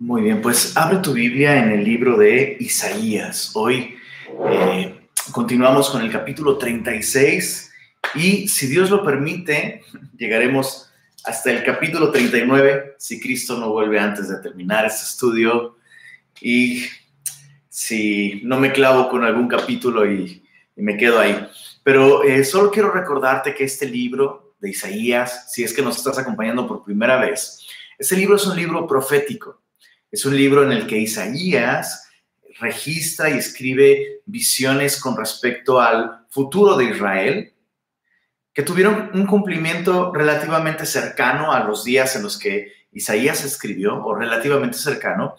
Muy bien, pues abre tu Biblia en el libro de Isaías. Hoy eh, continuamos con el capítulo 36 y si Dios lo permite, llegaremos hasta el capítulo 39 si Cristo no vuelve antes de terminar este estudio y si no me clavo con algún capítulo y, me quedo ahí. Pero eh, solo quiero recordarte que este libro de Isaías, si es que nos estás acompañando por primera vez, este libro es un libro profético es un libro en el que Isaías registra y escribe visiones con respecto al futuro de Israel, que tuvieron un cumplimiento relativamente cercano a los días en los que Isaías escribió, o relativamente cercano,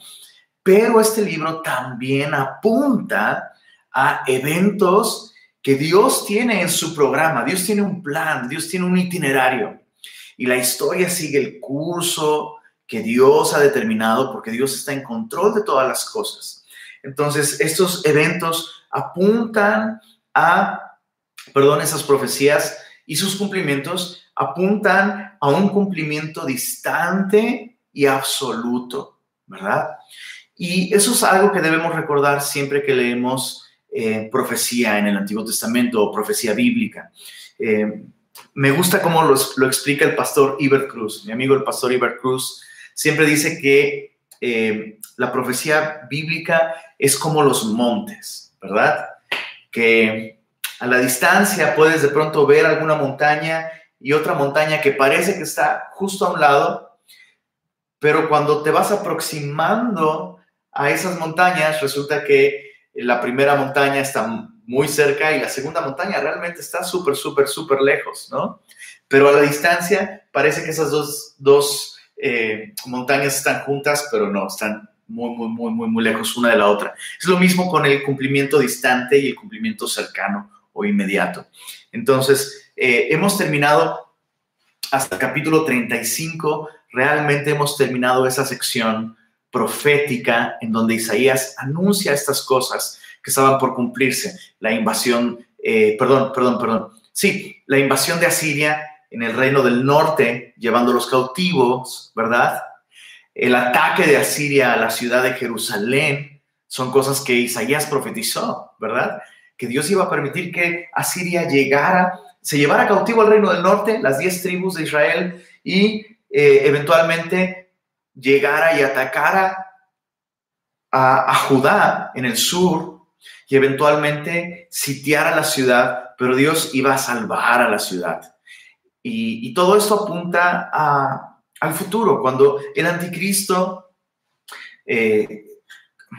pero este libro también apunta a eventos que Dios tiene en su programa, Dios tiene un plan, Dios tiene un itinerario, y la historia sigue el curso que Dios ha determinado porque Dios está en control de todas las cosas. Entonces, estos eventos apuntan a, perdón, esas profecías y sus cumplimientos apuntan a un cumplimiento distante y absoluto, ¿verdad? Y eso es algo que debemos recordar siempre que leemos eh, profecía en el Antiguo Testamento o profecía bíblica. Eh, me gusta cómo lo, lo, explica el pastor Iber Cruz, mi amigo el pastor Iber Cruz, siempre dice que eh, la profecía bíblica es como los montes, ¿verdad? Que a la distancia puedes de pronto ver alguna montaña y otra montaña que parece que está justo a un lado, pero cuando te vas aproximando a esas montañas, resulta que la primera montaña está muy cerca y la segunda montaña realmente está súper, súper, súper lejos, ¿no? Pero a la distancia parece que esas dos, dos eh, montañas están juntas, pero no, están muy, muy, muy, muy, muy lejos una de la otra. Es lo mismo con el cumplimiento distante y el cumplimiento cercano o inmediato. Entonces, eh, hemos terminado hasta el capítulo 35, realmente hemos terminado esa sección profética en donde Isaías anuncia estas cosas que estaban por cumplirse. La invasión, eh, perdón, perdón, perdón. Sí, la invasión de Asiria en el reino del norte, llevando los cautivos, ¿verdad? El ataque de Asiria a la ciudad de Jerusalén son cosas que Isaías profetizó, ¿verdad? Que Dios iba a permitir que Asiria llegara, se llevara cautivo al reino del norte, las diez tribus de Israel, y eh, eventualmente llegara y atacara a, a Judá en el sur y eventualmente sitiara la ciudad, pero Dios iba a salvar a la ciudad. Y, todo esto apunta al futuro, cuando el anticristo, eh,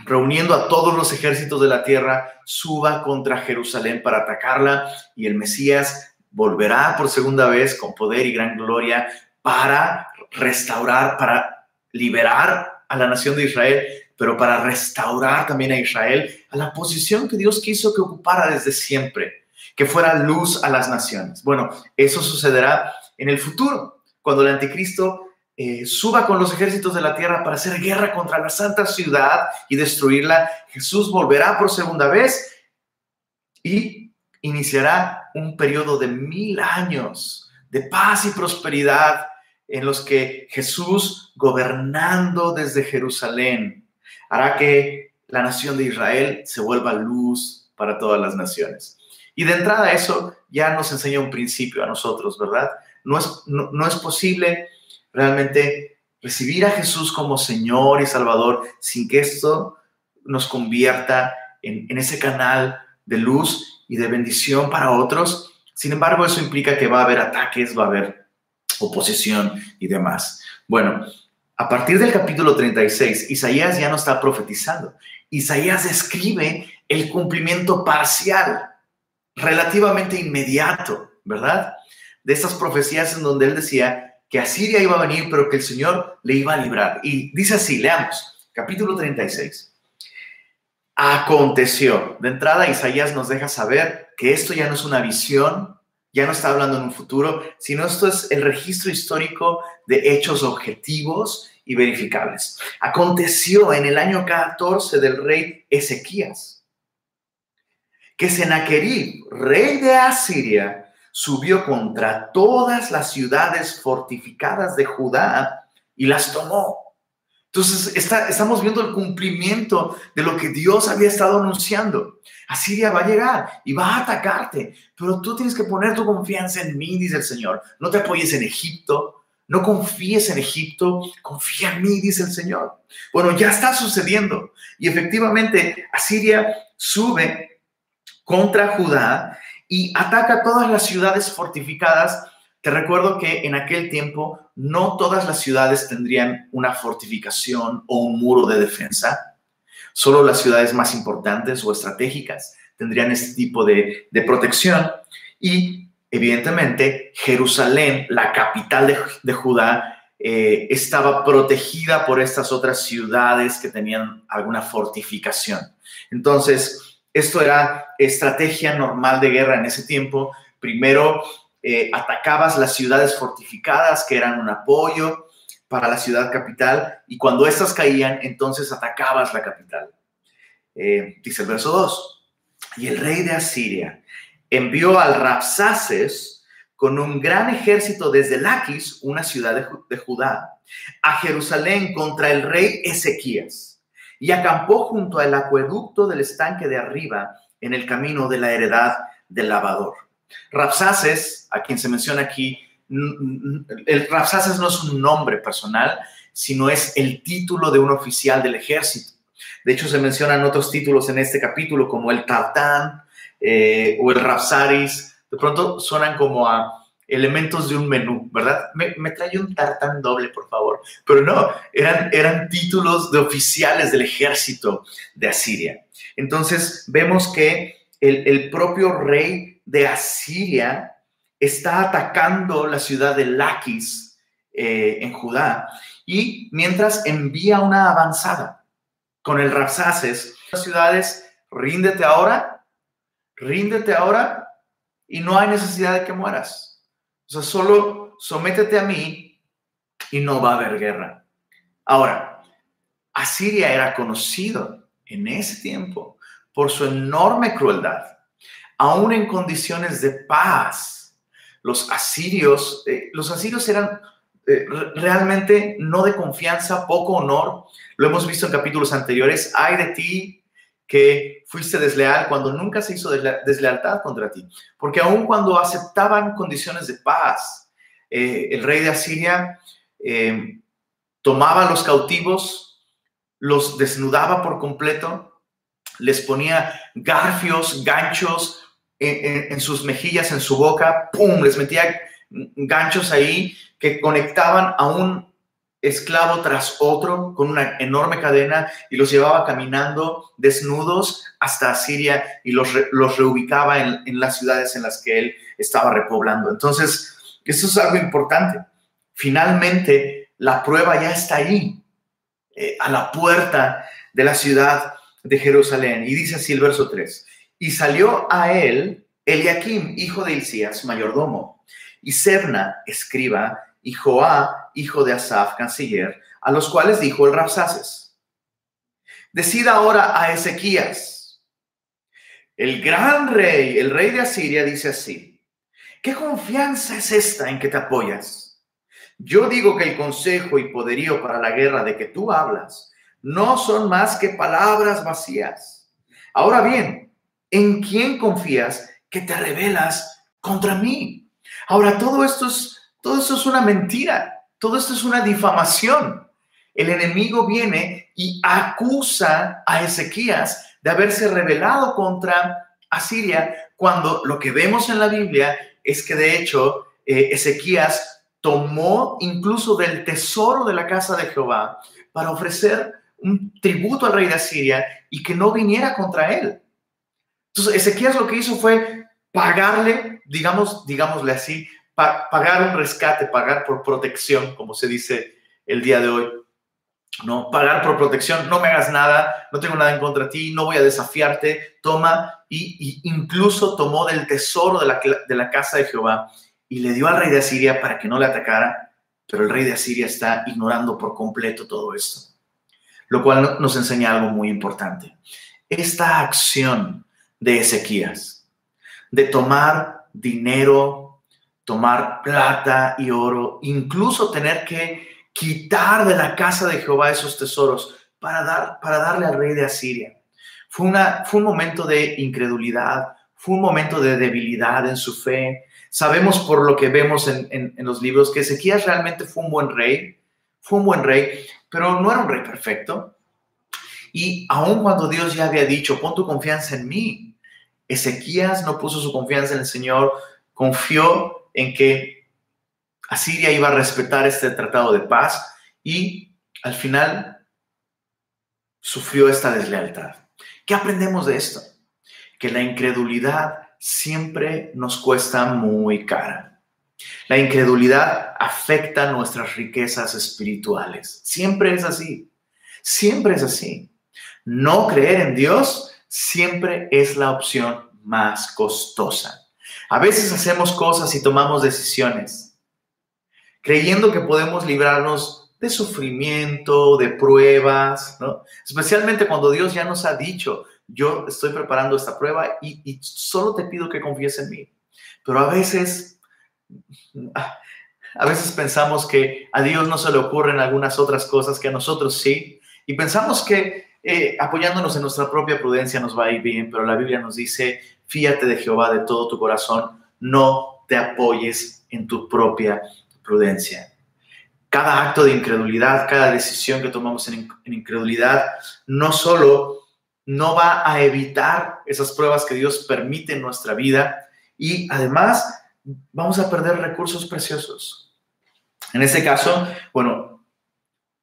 reuniendo a todos los ejércitos de la tierra, suba contra Jerusalén para atacarla y el Mesías volverá por segunda vez con poder y gran gloria para restaurar, para liberar a la nación de Israel, pero para restaurar también a Israel a la posición que Dios quiso que ocupara desde siempre que fuera luz a las naciones. Bueno, eso sucederá en el futuro, cuando el anticristo eh, suba con los ejércitos de la tierra para hacer guerra contra la santa ciudad y destruirla. Jesús volverá por segunda vez y iniciará un periodo de mil años de paz y prosperidad en los que Jesús, gobernando desde Jerusalén, hará que la nación de Israel se vuelva luz para todas las naciones. Y de entrada eso ya nos enseña un principio a nosotros, ¿verdad? No es, no, es posible realmente recibir a Jesús como Señor y Salvador sin que esto nos convierta en, en, ese canal de luz y de bendición para otros. Sin embargo, eso implica que va a haber ataques, va a haber oposición y demás. Bueno, a partir del capítulo 36, Isaías ya no está profetizando. Isaías describe el cumplimiento parcial relativamente inmediato, ¿verdad? De estas profecías en donde él decía que Asiria iba a venir, pero que el Señor le iba a librar. Y dice así, leamos, capítulo 36. Aconteció. De entrada, Isaías nos deja saber que esto ya no es una visión, ya no está hablando en un futuro, sino esto es el registro histórico de hechos objetivos y verificables. Aconteció en el año 14 del rey Ezequías que Sennacherib, rey de Asiria, subió contra todas las ciudades fortificadas de Judá y las tomó. Entonces, estamos viendo el cumplimiento de lo que Dios había estado anunciando. Asiria va a llegar y va a atacarte, pero tú tienes que poner tu confianza en mí, dice el Señor. No te apoyes en Egipto, no confíes en Egipto, confía en mí, dice el Señor. Bueno, ya está sucediendo y efectivamente Asiria sube contra Judá y ataca todas las ciudades fortificadas te recuerdo que en aquel tiempo no todas las ciudades tendrían una fortificación o un muro de defensa. Solo las ciudades más importantes o estratégicas tendrían este tipo de, protección. Y evidentemente Jerusalén, la capital de, Judá, eh, estaba protegida por estas otras ciudades que tenían alguna fortificación. Entonces, esto era estrategia normal de guerra en ese tiempo. Primero eh, atacabas las ciudades fortificadas que eran un apoyo para la ciudad capital y cuando estas caían, entonces atacabas la capital. Eh, dice el verso 2, y el rey de Asiria envió al Rapsaces con un gran ejército desde Laquis, una ciudad de, de Judá, a Jerusalén contra el rey Ezequías y acampó junto al acueducto del estanque de arriba en el camino de la heredad del lavador. Rapsaces, a quien se menciona aquí, el Rapsaces no es un nombre personal, sino es el título de un oficial del ejército. De hecho, se mencionan otros títulos en este capítulo, como el Tartán eh, o el Rapsaris. De pronto suenan como a elementos de un menú, ¿verdad? Me, trae un tartán doble, por favor. Pero no, eran, eran títulos de oficiales del ejército de Asiria. Entonces, vemos que el, propio rey de Asiria está atacando la ciudad de Laquis eh, en Judá y mientras envía una avanzada con el Rapsaces, las ciudades, ríndete ahora, ríndete ahora y no hay necesidad de que mueras. O sea, solo sométete a mí y no va a haber guerra. Ahora, Asiria era conocido en ese tiempo por su enorme crueldad aún en condiciones de paz. Los asirios, eh, los asirios eran eh, realmente no de confianza, poco honor. Lo hemos visto en capítulos anteriores. Hay de ti que fuiste desleal cuando nunca se hizo deslealtad contra ti. Porque aún cuando aceptaban condiciones de paz, eh, el rey de Asiria tomaba a los cautivos, los desnudaba por completo, les ponía garfios, ganchos, en, sus mejillas, en su boca, ¡pum! Les metía ganchos ahí que conectaban a un esclavo tras otro con una enorme cadena y los llevaba caminando desnudos hasta Siria y los, los reubicaba en, las ciudades en las que él estaba repoblando. Entonces, eso es algo importante. Finalmente, la prueba ya está ahí, eh, a la puerta de la ciudad de Jerusalén. Y dice así el verso 3. Y salió a él Eliakim, hijo de Hilcías, mayordomo, y Sebna, escriba, y Joá, hijo de Asaf, canciller, a los cuales dijo el Rapsaces, decida ahora a Ezequías, el gran rey, el rey de Asiria, dice así, ¿qué confianza es esta en que te apoyas? Yo digo que el consejo y poderío para la guerra de que tú hablas no son más que palabras vacías. Ahora bien, ¿En quién confías que te rebelas contra mí? Ahora, todo esto es, todo esto es una mentira, todo esto es una difamación. El enemigo viene y acusa a Ezequías de haberse rebelado contra Asiria, cuando lo que vemos en la Biblia es que de hecho eh, Ezequías tomó incluso del tesoro de la casa de Jehová para ofrecer un tributo al rey de Asiria y que no viniera contra él. Entonces, Ezequías lo que hizo fue pagarle, digamos, digámosle así, pagar un rescate, pagar por protección, como se dice el día de hoy. No, pagar por protección, no me hagas nada, no tengo nada en contra de ti, no voy a desafiarte, toma, y, incluso tomó del tesoro de la, de la casa de Jehová y le dio al rey de Asiria para que no le atacara, pero el rey de Asiria está ignorando por completo todo esto, lo cual nos enseña algo muy importante. Esta acción de Ezequías, de tomar dinero, tomar plata y oro, incluso tener que quitar de la casa de Jehová esos tesoros para, dar, para darle al rey de Asiria. Fue, una, fue un momento de incredulidad, fue un momento de debilidad en su fe. Sabemos por lo que vemos en, los libros que Ezequías realmente fue un buen rey, fue un buen rey, pero no era un rey perfecto. Y aun cuando Dios ya había dicho, pon tu confianza en mí, Ezequías no puso su confianza en el Señor, confió en que Asiria iba a respetar este tratado de paz y al final sufrió esta deslealtad. ¿Qué aprendemos de esto? Que la incredulidad siempre nos cuesta muy cara. La incredulidad afecta nuestras riquezas espirituales. Siempre es así. Siempre es así. No creer en Dios siempre es la opción más costosa. A veces hacemos cosas y tomamos decisiones creyendo que podemos librarnos de sufrimiento, de pruebas, ¿no? Especialmente cuando Dios ya nos ha dicho, yo estoy preparando esta prueba y, solo te pido que confíes en mí. Pero a veces, a veces pensamos que a Dios no se le ocurren algunas otras cosas que a nosotros sí, y pensamos que eh, apoyándonos en nuestra propia prudencia nos va a ir bien, pero la Biblia nos dice, fíate de Jehová de todo tu corazón, no te apoyes en tu propia prudencia. Cada acto de incredulidad, cada decisión que tomamos en incredulidad, no solo no va a evitar esas pruebas que Dios permite en nuestra vida y además vamos a perder recursos preciosos. En este caso, bueno,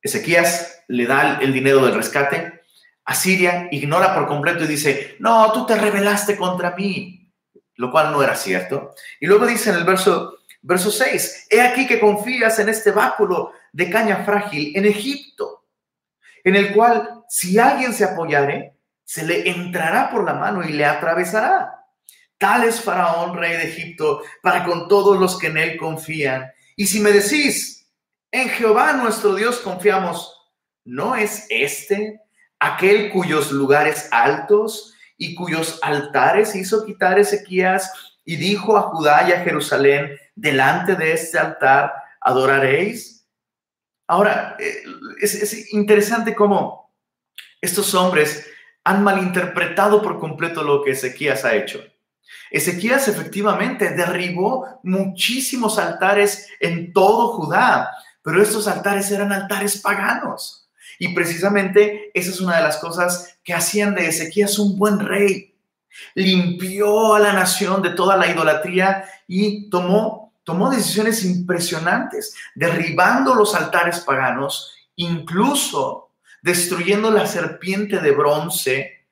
Ezequías le da el dinero del rescate, Asiria ignora por completo y dice, no, tú te rebelaste contra mí, lo cual no era cierto. Y luego dice en el verso, verso 6, he aquí que confías en este báculo de caña frágil en Egipto, en el cual si alguien se apoyare, se le entrará por la mano y le atravesará. Tal es Faraón, rey de Egipto, para con todos los que en él confían. Y si me decís, en Jehová nuestro Dios confiamos, ¿no es este aquel cuyos lugares altos y cuyos altares hizo quitar Ezequías y dijo a Judá y a Jerusalén, delante de este altar adoraréis. Ahora, eh, es, interesante cómo estos hombres han malinterpretado por completo lo que Ezequías ha hecho. Ezequías efectivamente derribó muchísimos altares en todo Judá, pero estos altares eran altares paganos. Y precisamente esa es una de las cosas que hacían de Ezequías un buen rey. Limpió a la nación de toda la idolatría y tomó, tomó decisiones impresionantes, derribando los altares paganos, incluso destruyendo la serpiente de bronce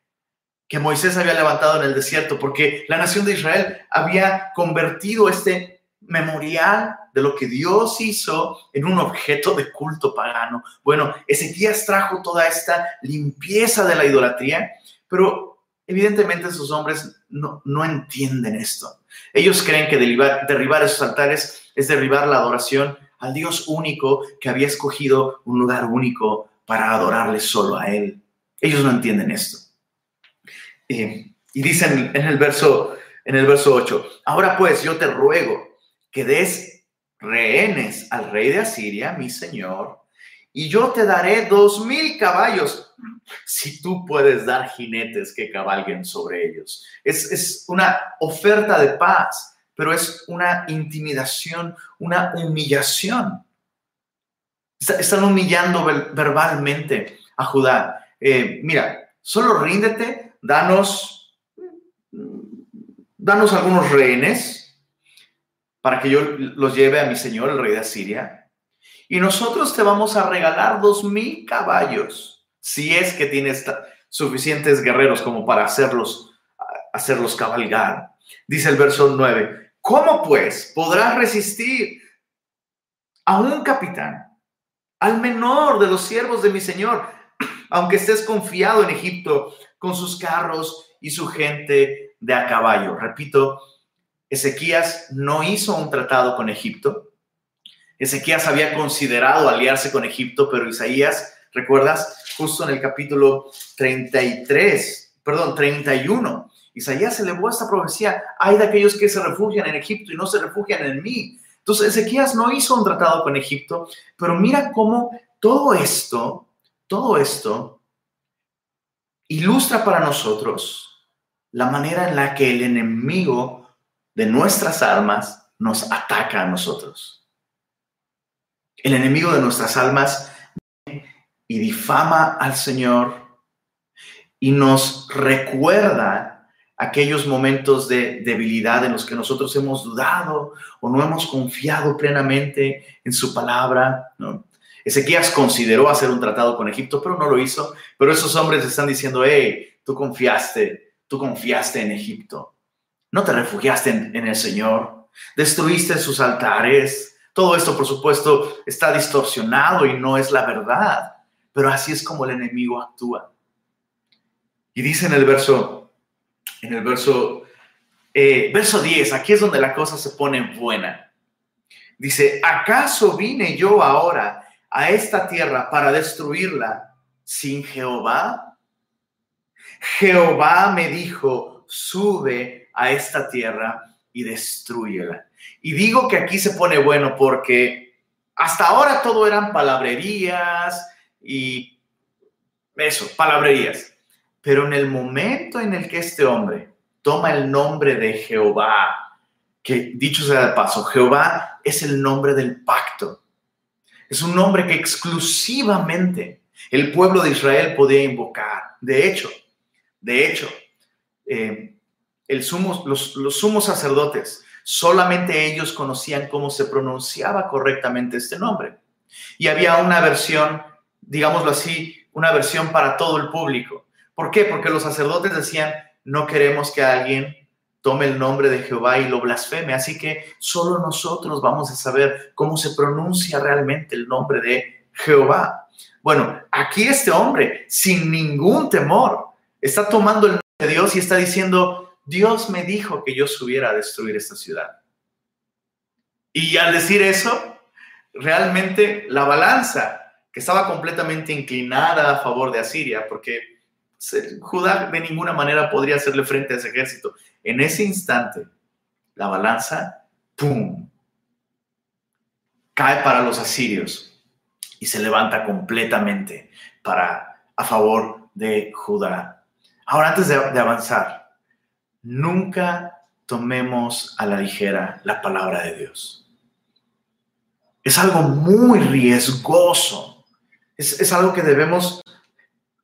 que Moisés había levantado en el desierto, porque la nación de Israel había convertido este memorial de lo que Dios hizo en un objeto de culto pagano. Bueno, Ezequías trajo toda esta limpieza de la idolatría, pero evidentemente esos hombres no, no entienden esto. Ellos creen que derribar, derribar esos altares es derribar la adoración al Dios único que había escogido un lugar único para adorarle solo a Él. Ellos no entienden esto. Eh, y dicen en el verso en el verso 8, ahora pues yo te ruego que des rehenes al rey de Asiria, mi señor, y yo te daré dos mil caballos, si tú puedes dar jinetes que cabalguen sobre ellos. Es, es una oferta de paz, pero es una intimidación, una humillación. Están humillando verbalmente a Judá. Eh, mira, solo ríndete, danos, danos algunos rehenes, para que yo los lleve a mi señor, el rey de Asiria. Y nosotros te vamos a regalar dos mil caballos, si es que tienes suficientes guerreros como para hacerlos, hacerlos cabalgar. Dice el verso 9, ¿cómo pues podrás resistir a un capitán, al menor de los siervos de mi señor, aunque estés confiado en Egipto con sus carros y su gente de a caballo? Repito, Ezequías no hizo un tratado con Egipto. Ezequías había considerado aliarse con Egipto, pero Isaías, ¿recuerdas? Justo en el capítulo 33, perdón, 31, Isaías elevó esta profecía, hay de aquellos que se refugian en Egipto y no se refugian en mí. Entonces Ezequías no hizo un tratado con Egipto, pero mira cómo todo esto, todo esto ilustra para nosotros la manera en la que el enemigo de nuestras almas nos ataca a nosotros. El enemigo de nuestras almas y difama al Señor y nos recuerda aquellos momentos de debilidad en los que nosotros hemos dudado o no hemos confiado plenamente en su palabra. ¿no? Ezequías consideró hacer un tratado con Egipto, pero no lo hizo. Pero esos hombres están diciendo, hey, tú confiaste, tú confiaste en Egipto. No te refugiaste en, en el Señor. Destruiste sus altares. Todo esto, por supuesto, está distorsionado y no es la verdad. Pero así es como el enemigo actúa. Y dice en el verso, en el verso, eh, verso 10, aquí es donde la cosa se pone buena. Dice, ¿acaso vine yo ahora a esta tierra para destruirla sin Jehová? Jehová me dijo, sube a esta tierra y destruyela. Y digo que aquí se pone bueno porque hasta ahora todo eran palabrerías y eso, palabrerías. Pero en el momento en el que este hombre toma el nombre de Jehová, que dicho sea de paso, Jehová es el nombre del pacto. Es un nombre que exclusivamente el pueblo de Israel podía invocar. De hecho, de hecho, eh, los sumos sacerdotes, solamente ellos conocían cómo se pronunciaba correctamente este nombre. Y había una versión, digámoslo así, una versión para todo el público. ¿Por qué? Porque los sacerdotes decían, no queremos que alguien tome el nombre de Jehová y lo blasfeme, así que solo nosotros vamos a saber cómo se pronuncia realmente el nombre de Jehová. Bueno, aquí este hombre, sin ningún temor, está tomando el nombre de Dios y está diciendo, Dios me dijo que yo subiera a destruir esta ciudad. Y al decir eso, realmente la balanza que estaba completamente inclinada a favor de Asiria, porque Judá de ninguna manera podría hacerle frente a ese ejército. En ese instante, la balanza, ¡pum!, cae para los asirios y se levanta completamente para, a favor de Judá. Ahora, antes de, de avanzar, nunca tomemos a la ligera la palabra de Dios. Es algo muy riesgoso. Es, es algo que debemos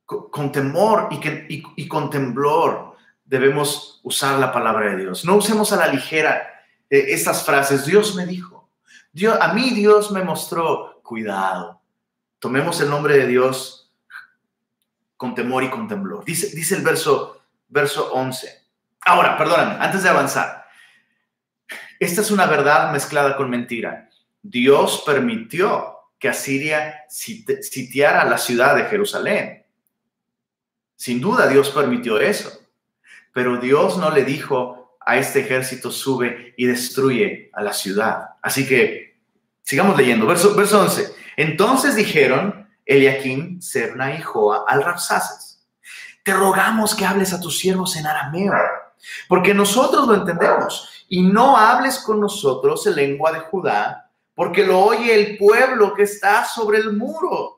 con temor y, con temblor debemos usar la palabra de Dios. No usemos a la ligera eh, estas frases. Dios me dijo, Dios, a mí Dios me mostró, cuidado. Tomemos el nombre de Dios con temor y con temblor. Dice, dice el verso, verso 11. Ahora, perdóname, antes de avanzar. Esta es una verdad mezclada con mentira. Dios permitió que Asiria sitiara la ciudad de Jerusalén. Sin duda Dios permitió eso, pero Dios no le dijo a este ejército sube y destruye a la ciudad. Así que sigamos leyendo. Verso, verso 11. Entonces dijeron Eliakim, Serna y Joa al Rapsaces, te rogamos que hables a tus siervos en arameo, porque nosotros lo entendemos, y no hables con nosotros en lengua de Judá, porque lo oye el pueblo que está sobre el muro.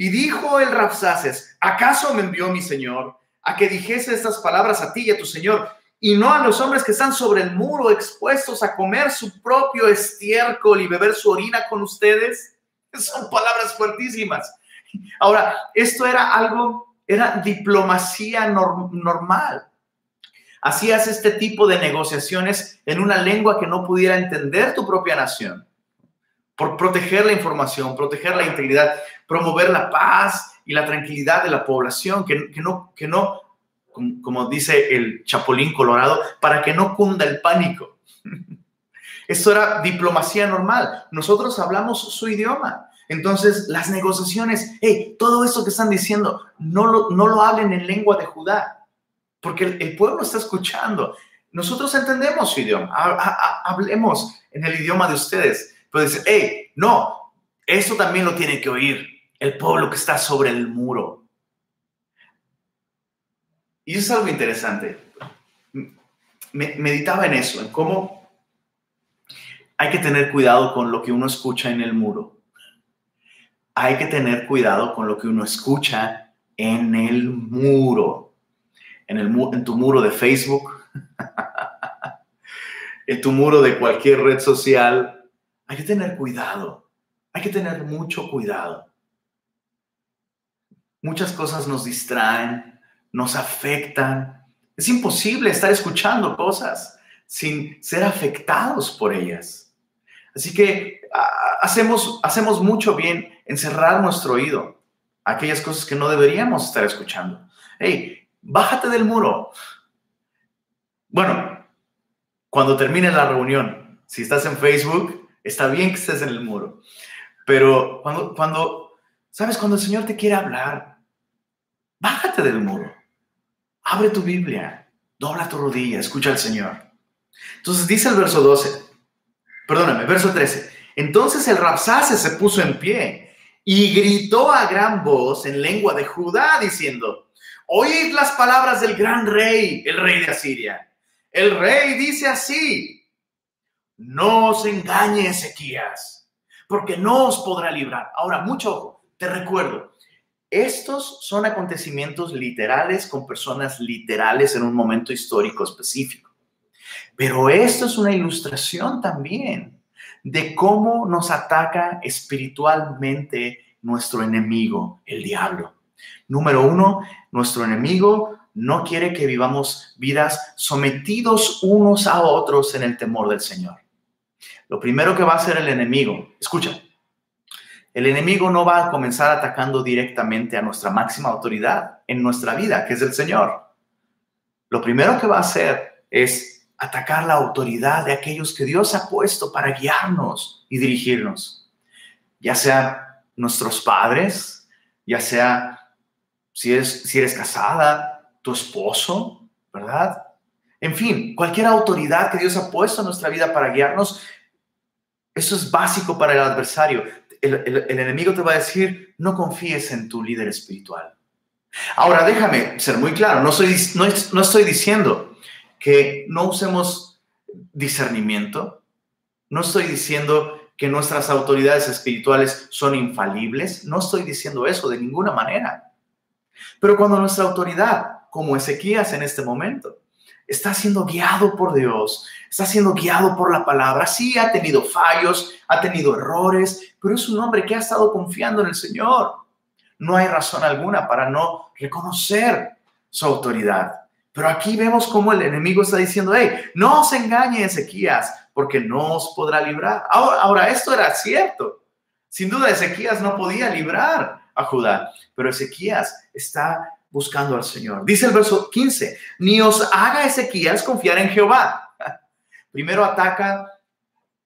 Y dijo el Rapsaces, ¿acaso me envió mi Señor a que dijese estas palabras a ti y a tu Señor, y no a los hombres que están sobre el muro expuestos a comer su propio estiércol y beber su orina con ustedes? Son palabras fuertísimas. Ahora, esto era algo, era diplomacia normal. Hacías este tipo de negociaciones en una lengua que no pudiera entender tu propia nación por proteger la información, proteger la integridad, promover la paz y la tranquilidad de la población, que, no, que no como, dice el Chapulín Colorado, para que no cunda el pánico. Esto era diplomacia normal. Nosotros hablamos su idioma. Entonces, las negociaciones, hey, todo esto que están diciendo, no lo, no lo hablen en lengua de Judá, porque el, el pueblo está escuchando. Nosotros entendemos su idioma. Hablemos en el idioma de ustedes. Pero dice, hey, no, eso también lo tiene que oír el pueblo que está sobre el muro. Y eso es algo interesante. meditaba en eso, en cómo hay que tener cuidado con lo que uno escucha en el muro. Hay que tener cuidado con lo que uno escucha en el muro. En, el, en tu muro de Facebook, en tu muro de cualquier red social. Hay que tener cuidado. Hay que tener mucho cuidado. Muchas cosas nos distraen, nos afectan. Es imposible estar escuchando cosas sin ser afectados por ellas. Así que hacemos, hacemos mucho bien en cerrar nuestro oído a aquellas cosas que no deberíamos estar escuchando. Hey, bájate del muro. Bueno, cuando termine la reunión, si estás en Facebook, está bien que estés en el muro. Pero cuando, cuando ¿Sabes? Cuando el Señor te quiere hablar, bájate del muro, abre tu Biblia, dobla tu rodilla, escucha al Señor. Entonces dice el verso 12, perdóname, verso 13. Entonces el Rapsase se puso en pie y gritó a gran voz en lengua de Judá diciendo, oíd las palabras del gran rey, el rey de Asiria. El rey dice así, no os engañe Ezequías, porque no os podrá librar. Ahora, mucho te recuerdo, estos son acontecimientos literales con personas literales en un momento histórico específico. Pero esto es una ilustración también de cómo nos ataca espiritualmente nuestro enemigo, el diablo. Número uno, nuestro enemigo no quiere que vivamos vidas sometidos unos a otros en el temor del Señor. Lo primero que va a hacer el enemigo, escucha, el enemigo no va a comenzar atacando directamente a nuestra máxima autoridad en nuestra vida, que es el Señor. Lo primero que va a hacer es atacar la autoridad de aquellos que Dios ha puesto para guiarnos y dirigirnos. Ya sea nuestros padres, ya sea si eres, si eres casada, tu esposo, ¿verdad? En fin, cualquier autoridad que Dios ha puesto en nuestra vida para guiarnos, eso es básico para el adversario el, enemigo te va a decir, no confíes en tu líder espiritual. Ahora, déjame ser muy claro, no, soy, no, estoy diciendo que no usemos discernimiento, no estoy diciendo que nuestras autoridades espirituales son infalibles, no estoy diciendo eso de ninguna manera. Pero cuando nuestra autoridad, como Ezequías en este momento, está siendo guiado por Dios, está siendo guiado por la palabra. Sí, ha tenido fallos, ha tenido errores, pero es un hombre que ha estado confiando en el Señor. No hay razón alguna para no reconocer su autoridad. Pero aquí vemos cómo el enemigo está diciendo, hey, no os engañe Ezequías, porque no os podrá librar. Ahora, esto era cierto. Sin duda, Ezequías no podía librar a Judá, pero Ezequías está buscando al Señor. Dice el verso 15, ni os haga Ezequías confiar en Jehová. Primero ataca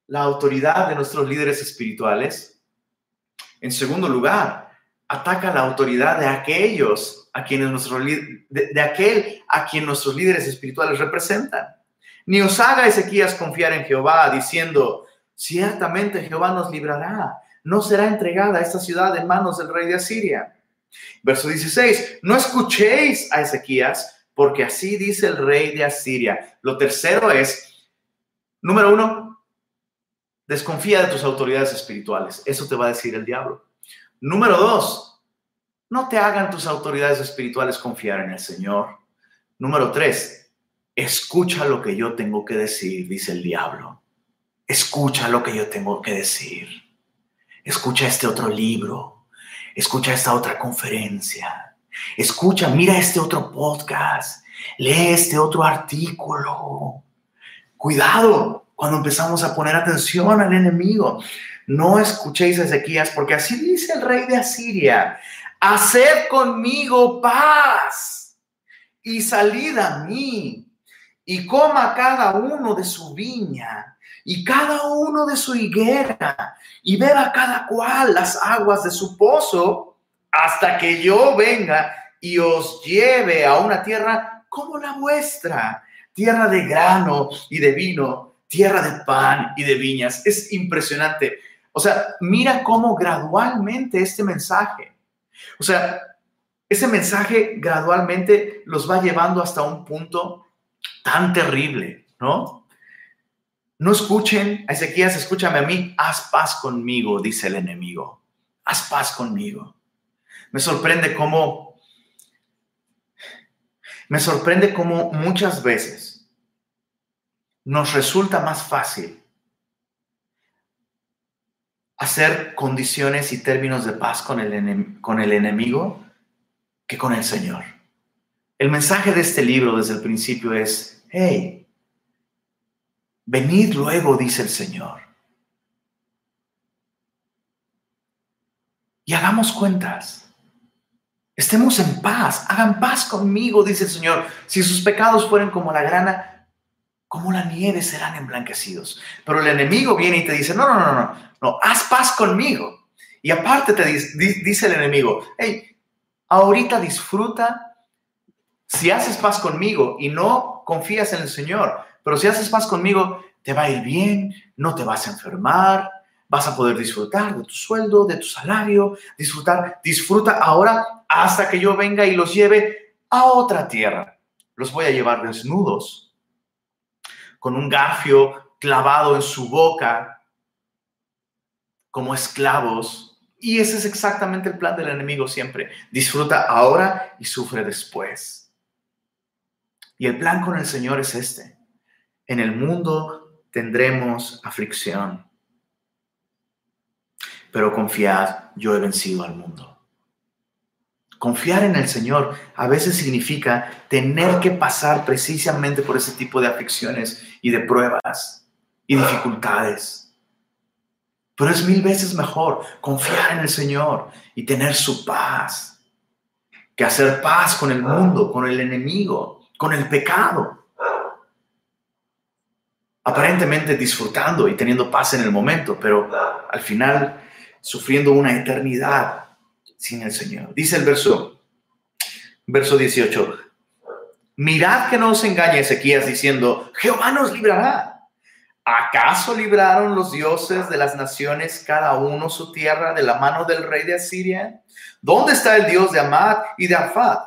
la autoridad de nuestros líderes espirituales. En segundo lugar, ataca la autoridad de aquellos a quienes nuestros de, aquel a quien nuestros líderes espirituales representan. Ni os haga Ezequías confiar en Jehová diciendo, ciertamente Jehová nos librará, no será entregada esta ciudad en manos del rey de Asiria. Verso 16, no escuchéis a Ezequías, porque así dice el rey de Asiria. Lo tercero es, número uno, desconfía de tus autoridades espirituales. Eso te va a decir el diablo. Número dos, no te hagan tus autoridades espirituales confiar en el Señor. Número tres, escucha lo que yo tengo que decir, dice el diablo. Escucha lo que yo tengo que decir. Escucha este otro libro escucha esta otra conferencia, escucha, mira este otro podcast, lee este otro artículo. Cuidado cuando empezamos a poner atención al enemigo. No escuchéis a Ezequías, porque así dice el rey de Asiria, haced conmigo paz y salid a mí y coma cada uno de su viña y cada uno de su higuera, y beba cada cual las aguas de su pozo, hasta que yo venga y os lleve a una tierra como la vuestra, tierra de grano y de vino, tierra de pan y de viñas. Es impresionante. O sea, mira cómo gradualmente este mensaje, o sea, ese mensaje gradualmente los va llevando hasta un punto tan terrible, ¿no? No escuchen a Ezequías, escúchame a mí, haz paz conmigo, dice el enemigo. Haz paz conmigo. Me sorprende cómo, me sorprende cómo muchas veces nos resulta más fácil hacer condiciones y términos de paz con el, con el enemigo que con el Señor. El mensaje de este libro desde el principio es, hey, Venid luego, dice el Señor. Y hagamos cuentas. Estemos en paz. Hagan paz conmigo, dice el Señor. Si sus pecados fueren como la grana, como la nieve serán emblanquecidos. Pero el enemigo viene y te dice, no, no, no, no, no, haz paz conmigo. Y aparte te dice, dice el enemigo, hey, ahorita disfruta si haces paz conmigo y no confías en el Señor pero si haces paz conmigo, te va a ir bien, no te vas a enfermar, vas a poder disfrutar de tu sueldo, de tu salario, disfrutar, disfruta ahora hasta que yo venga y los lleve a otra tierra. Los voy a llevar desnudos, con un garfio clavado en su boca, como esclavos. Y ese es exactamente el plan del enemigo siempre. Disfruta ahora y sufre después. Y el plan con el Señor es este en el mundo tendremos aflicción, pero confiad, yo he vencido al mundo. Confiar en el Señor a veces significa tener que pasar precisamente por ese tipo de aflicciones y de pruebas y dificultades. Pero es mil veces mejor confiar en el Señor y tener su paz que hacer paz con el mundo, con el enemigo, con el pecado aparentemente disfrutando y teniendo paz en el momento, pero al final sufriendo una eternidad sin el Señor. Dice el verso, verso 18, mirad que no os engañe Ezequías diciendo, Jehová nos librará. ¿Acaso libraron los dioses de las naciones cada uno su tierra de la mano del rey de Asiria? ¿Dónde está el Dios de Amad y de Afad?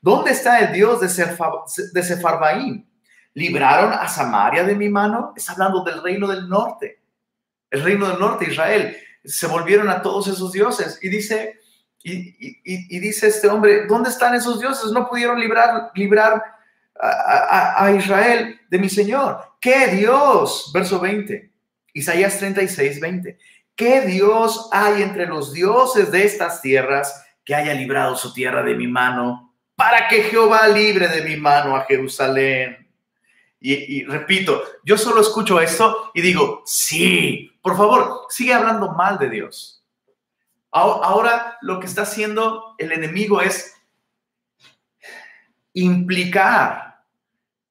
¿Dónde está el Dios de, Sefarbaim? Libraron a Samaria de mi mano, está hablando del reino del norte, el reino del norte, Israel. Se volvieron a todos esos dioses y dice, y, dice este hombre, ¿dónde están esos dioses? No pudieron librar, librar a, a Israel de mi Señor. ¿Qué Dios? Verso 20, Isaías 36, 20. ¿Qué Dios hay entre los dioses de estas tierras que haya librado su tierra de mi mano para que Jehová libre de mi mano a Jerusalén? Y, repito, yo solo escucho esto y digo, sí, por favor, sigue hablando mal de Dios. Ahora lo que está haciendo el enemigo es implicar,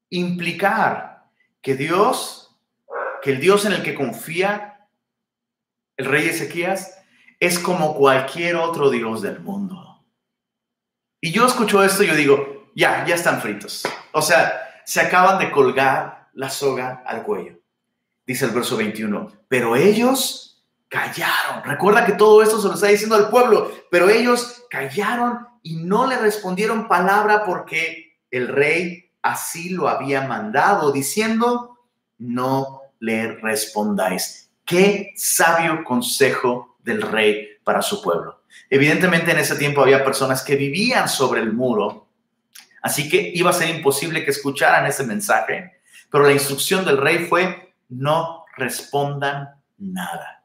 implicar que Dios, que el Dios en el que confía el rey Ezequías, es como cualquier otro Dios del mundo. Y yo escucho esto y yo digo, ya, ya están fritos. O sea, se acaban de colgar la soga al cuello. Dice el verso 21, pero ellos callaron. Recuerda que todo esto se lo está diciendo al pueblo, pero ellos callaron y no le respondieron palabra porque el rey así lo había mandado, diciendo, no le respondáis. Qué sabio consejo del rey para su pueblo. Evidentemente en ese tiempo había personas que vivían sobre el muro Así que iba a ser imposible que escucharan ese mensaje, pero la instrucción del rey fue, no respondan nada.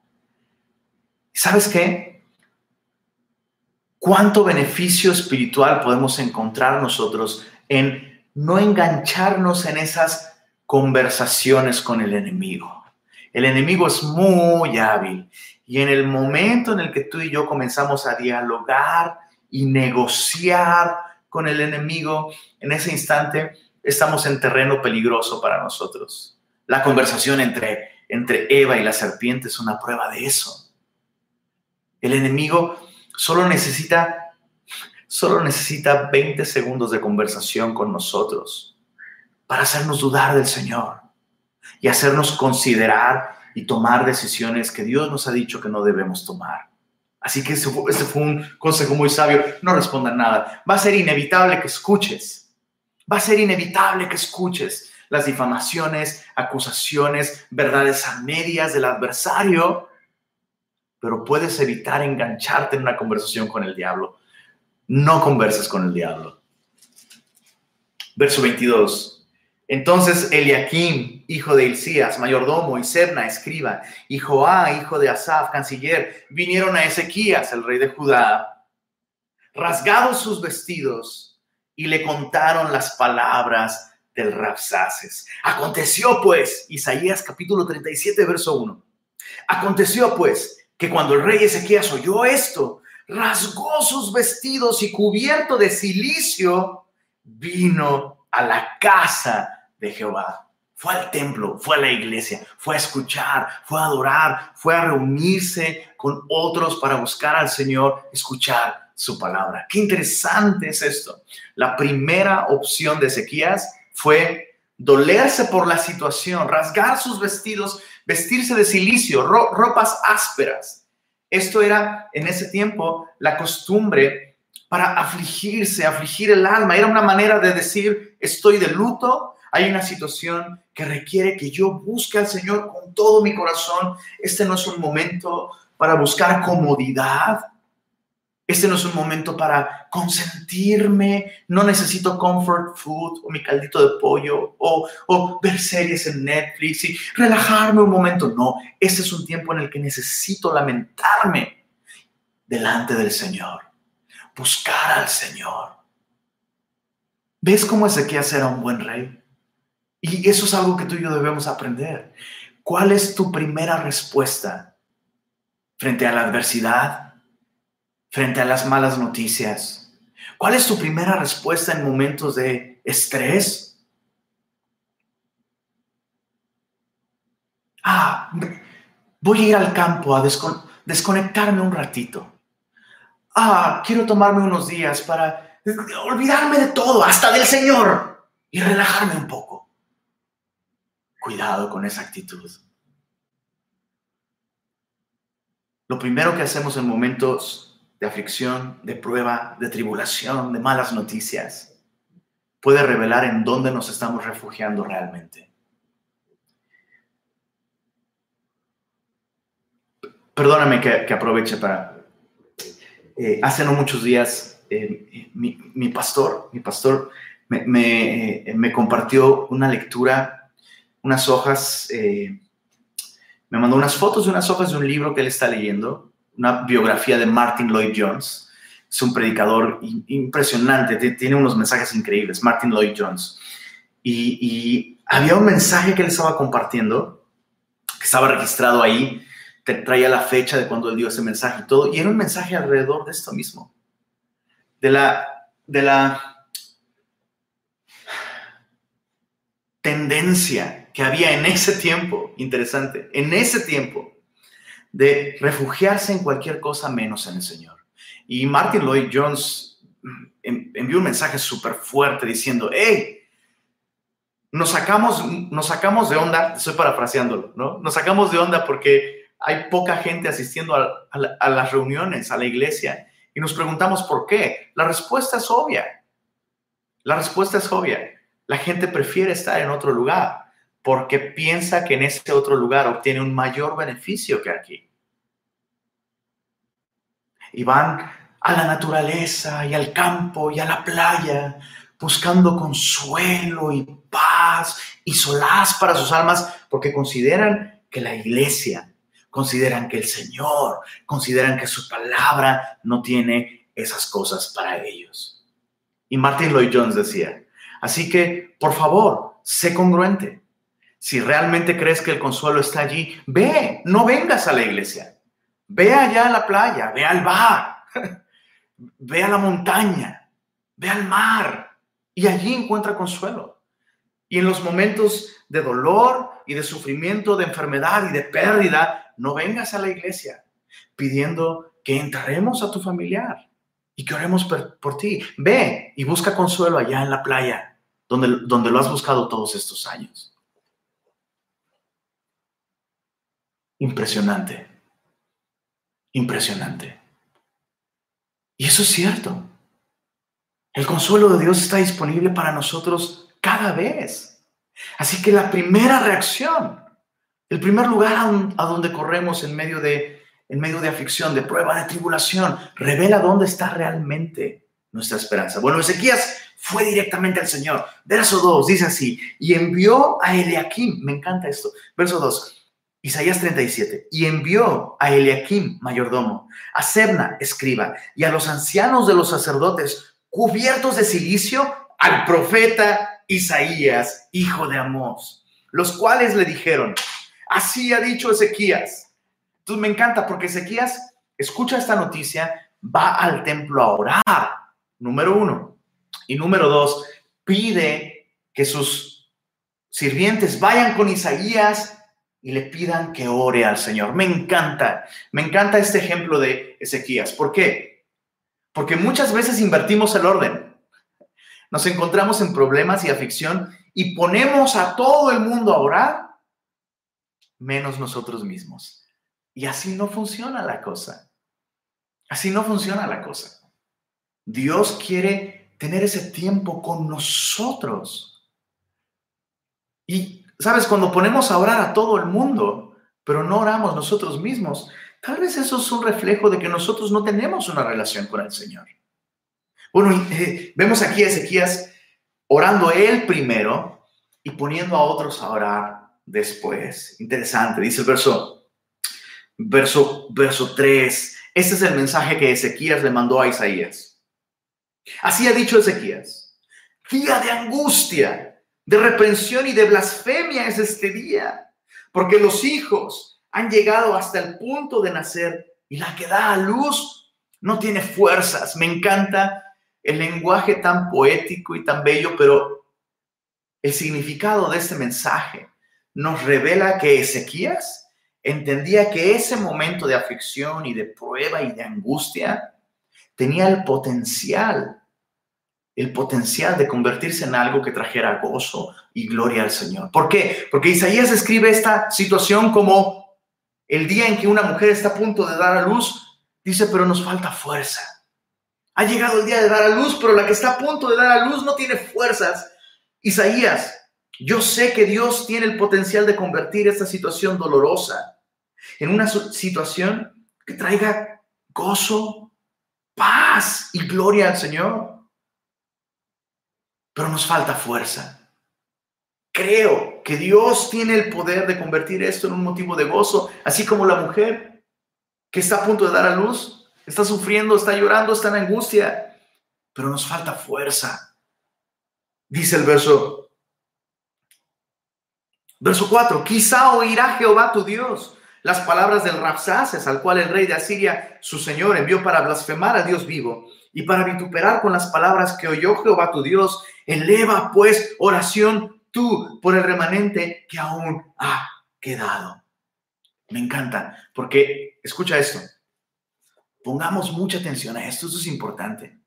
¿Sabes qué? ¿Cuánto beneficio espiritual podemos encontrar nosotros en no engancharnos en esas conversaciones con el enemigo? El enemigo es muy hábil y en el momento en el que tú y yo comenzamos a dialogar y negociar con el enemigo, en ese instante estamos en terreno peligroso para nosotros. La conversación entre, entre Eva y la serpiente es una prueba de eso. El enemigo solo necesita, solo necesita 20 segundos de conversación con nosotros para hacernos dudar del Señor y hacernos considerar y tomar decisiones que Dios nos ha dicho que no debemos tomar. Así que ese fue, un consejo muy sabio. No respondan nada. Va a ser inevitable que escuches. Va a ser inevitable que escuches las difamaciones, acusaciones, verdades a medias del adversario, pero puedes evitar engancharte en una conversación con el diablo. No converses con el diablo. Verso 22. Entonces Eliakim, hijo de Hilcías, mayordomo, y Sebna, escriba, y Joá, hijo de Asaf, canciller, vinieron a Ezequías, el rey de Judá, rasgados sus vestidos, y le contaron las palabras del Rapsaces. Aconteció pues, Isaías capítulo 37, verso 1. Aconteció pues que cuando el rey Ezequías oyó esto, rasgó sus vestidos y cubierto de silicio, vino a la casa de Jehová. Fue al templo, fue a la iglesia, fue a escuchar, fue a adorar, fue a reunirse con otros para buscar al Señor, escuchar su palabra. Qué interesante es esto. La primera opción de Ezequías fue dolerse por la situación, rasgar sus vestidos, vestirse de silicio, ropas ásperas. Esto era en ese tiempo la costumbre para afligirse, afligir el alma. Era una manera de decir, estoy de luto, hay una situación que requiere que yo busque al Señor con todo mi corazón. Este no es un momento para buscar comodidad. Este no es un momento para consentirme. No necesito comfort food o mi caldito de pollo o, o ver series en Netflix y relajarme un momento. No, este es un tiempo en el que necesito lamentarme delante del Señor. Buscar al Señor. ¿Ves cómo Ezequiel era un buen rey? Y eso es algo que tú y yo debemos aprender. ¿Cuál es tu primera respuesta frente a la adversidad, frente a las malas noticias? ¿Cuál es tu primera respuesta en momentos de estrés? Ah, voy a ir al campo a desconectarme un ratito. Ah, quiero tomarme unos días para olvidarme de todo, hasta del Señor, y relajarme un poco. Cuidado con esa actitud. Lo primero que hacemos en momentos de aflicción, de prueba, de tribulación, de malas noticias, puede revelar en dónde nos estamos refugiando realmente. Perdóname que, aproveche para... Eh, hace no muchos días, eh, mi, pastor, mi pastor me, eh, me compartió una lectura unas hojas, eh, me mandó unas fotos de unas hojas de un libro que él está leyendo, una biografía de Martin Lloyd Jones. Es un predicador impresionante, tiene unos mensajes increíbles, Martin Lloyd Jones. Y, había un mensaje que él estaba compartiendo, que estaba registrado ahí, te traía la fecha de cuando él dio ese mensaje y todo, y era un mensaje alrededor de esto mismo, de la, de la tendencia que había en ese tiempo, interesante, en ese tiempo, de refugiarse en cualquier cosa menos en el Señor. Y Martin Lloyd Jones envió un mensaje súper fuerte diciendo, hey, nos sacamos, nos sacamos de onda, estoy parafraseándolo, ¿no? Nos sacamos de onda porque hay poca gente asistiendo a, a las reuniones, a la iglesia, y nos preguntamos por qué. La respuesta es obvia. La respuesta es obvia. La gente prefiere estar en otro lugar porque piensa que en ese otro lugar obtiene un mayor beneficio que aquí. Y van a la naturaleza y al campo y a la playa buscando consuelo y paz y solaz para sus almas porque consideran que la iglesia, consideran que el Señor, consideran que su palabra no tiene esas cosas para ellos. Y Martin Lloyd Jones decía, así que por favor, sé congruente. Si realmente crees que el consuelo está allí, ve, no vengas a la iglesia. Ve allá a la playa, ve al bar, ve a la montaña, ve al mar y allí encuentra consuelo. Y en los momentos de dolor y de sufrimiento, de enfermedad y de pérdida, no vengas a la iglesia pidiendo que entraremos a tu familiar y que oremos por, ti. Ve y busca consuelo allá en la playa, donde, donde lo has buscado todos estos años. Impresionante. Impresionante. Y eso es cierto. El consuelo de Dios está disponible para nosotros cada vez. Así que la primera reacción, el primer lugar a, donde corremos en medio de en medio de aflicción, de prueba, de tribulación, revela dónde está realmente nuestra esperanza. Bueno, Ezequías fue directamente al Señor. Verso 2 dice así, y envió a Eliakim, me encanta esto, verso 2, Isaías 37, y envió a Eliakim, mayordomo, a Sebna, escriba, y a los ancianos de los sacerdotes, cubiertos de silicio, al profeta Isaías, hijo de Amós, los cuales le dijeron, así ha dicho Ezequías. Entonces me encanta porque Ezequías escucha esta noticia, va al templo a orar, número uno, y número dos, pide que sus sirvientes vayan con Isaías y le pidan que ore al Señor. Me encanta, me encanta este ejemplo de Ezequías. ¿Por qué? Porque muchas veces invertimos el orden. Nos encontramos en problemas y aflicción y ponemos a todo el mundo a orar, menos nosotros mismos. Y así no funciona la cosa. Así no funciona la cosa. Dios quiere tener ese tiempo con nosotros. Y Sabes, cuando ponemos a orar a todo el mundo, pero no oramos nosotros mismos, tal vez eso es un reflejo de que nosotros no tenemos una relación con el Señor. Bueno, eh, vemos aquí a Ezequías orando él primero y poniendo a otros a orar después. Interesante, dice el verso, verso, verso 3. Este es el mensaje que Ezequías le mandó a Isaías. Así ha dicho Ezequías, día de angustia de reprensión y de blasfemia es este día, porque los hijos han llegado hasta el punto de nacer y la que da a luz no tiene fuerzas. Me encanta el lenguaje tan poético y tan bello, pero el significado de este mensaje nos revela que Ezequías entendía que ese momento de aflicción y de prueba y de angustia tenía el potencial el potencial de convertirse en algo que trajera gozo y gloria al Señor. ¿Por qué? Porque Isaías describe esta situación como el día en que una mujer está a punto de dar a luz, dice, pero nos falta fuerza. Ha llegado el día de dar a luz, pero la que está a punto de dar a luz no tiene fuerzas. Isaías, yo sé que Dios tiene el potencial de convertir esta situación dolorosa en una situación que traiga gozo, paz y gloria al Señor pero nos falta fuerza. Creo que Dios tiene el poder de convertir esto en un motivo de gozo, así como la mujer que está a punto de dar a luz, está sufriendo, está llorando, está en angustia, pero nos falta fuerza. Dice el verso verso 4, quizá oirá Jehová tu Dios las palabras del Rapsaces, al cual el rey de Asiria, su señor, envió para blasfemar a Dios vivo y para vituperar con las palabras que oyó Jehová tu Dios Eleva pues oración tú por el remanente que aún ha quedado. Me encanta, porque escucha esto. Pongamos mucha atención a esto, esto es importante.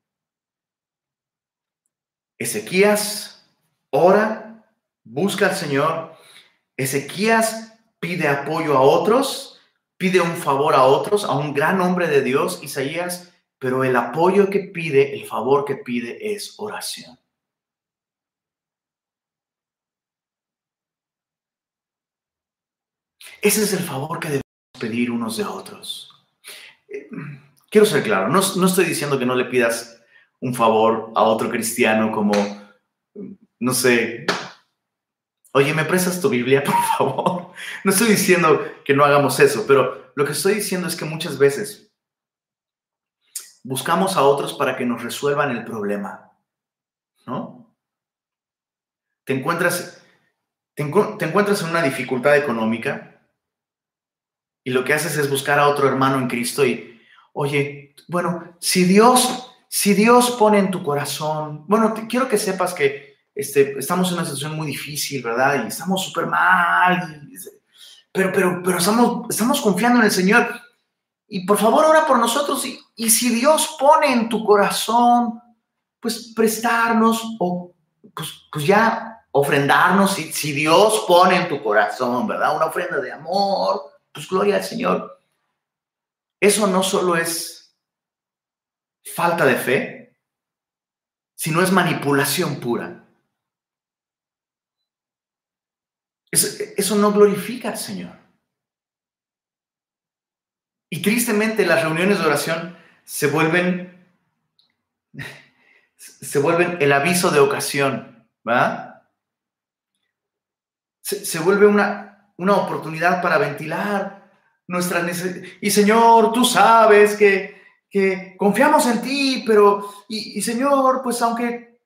Ezequías ora, busca al Señor. Ezequías pide apoyo a otros, pide un favor a otros, a un gran hombre de Dios, Isaías, pero el apoyo que pide, el favor que pide es oración. Ese es el favor que debemos pedir unos de otros. Quiero ser claro, no, estoy diciendo que no le pidas un favor a otro cristiano como, no sé, oye, ¿me prestas tu Biblia, por favor? No estoy diciendo que no hagamos eso, pero lo que estoy diciendo es que muchas veces buscamos a otros para que nos resuelvan el problema, ¿no? Te encuentras, te encuentras en una dificultad económica y lo que haces es buscar a otro hermano en Cristo y, oye, bueno, si Dios, si Dios pone en tu corazón, bueno, quiero que sepas que este, estamos en una situación muy difícil, ¿verdad? Y estamos súper mal, pero, pero, pero estamos, estamos confiando en el Señor. Y por favor, ora por nosotros. Y, y si Dios pone en tu corazón, pues prestarnos o pues, pues ya ofrendarnos, si, si Dios pone en tu corazón, ¿verdad? Una ofrenda de amor, pues gloria al Señor. Eso no solo es falta de fe, sino es manipulación pura. Eso, no glorifica al Señor. Y tristemente las reuniones de oración se vuelven, se vuelven el aviso de ocasión, ¿va? Se, vuelve una, una oportunidad para ventilar nuestras necesidades. Y Señor, tú sabes que, que confiamos en ti, pero, y, y Señor, pues aunque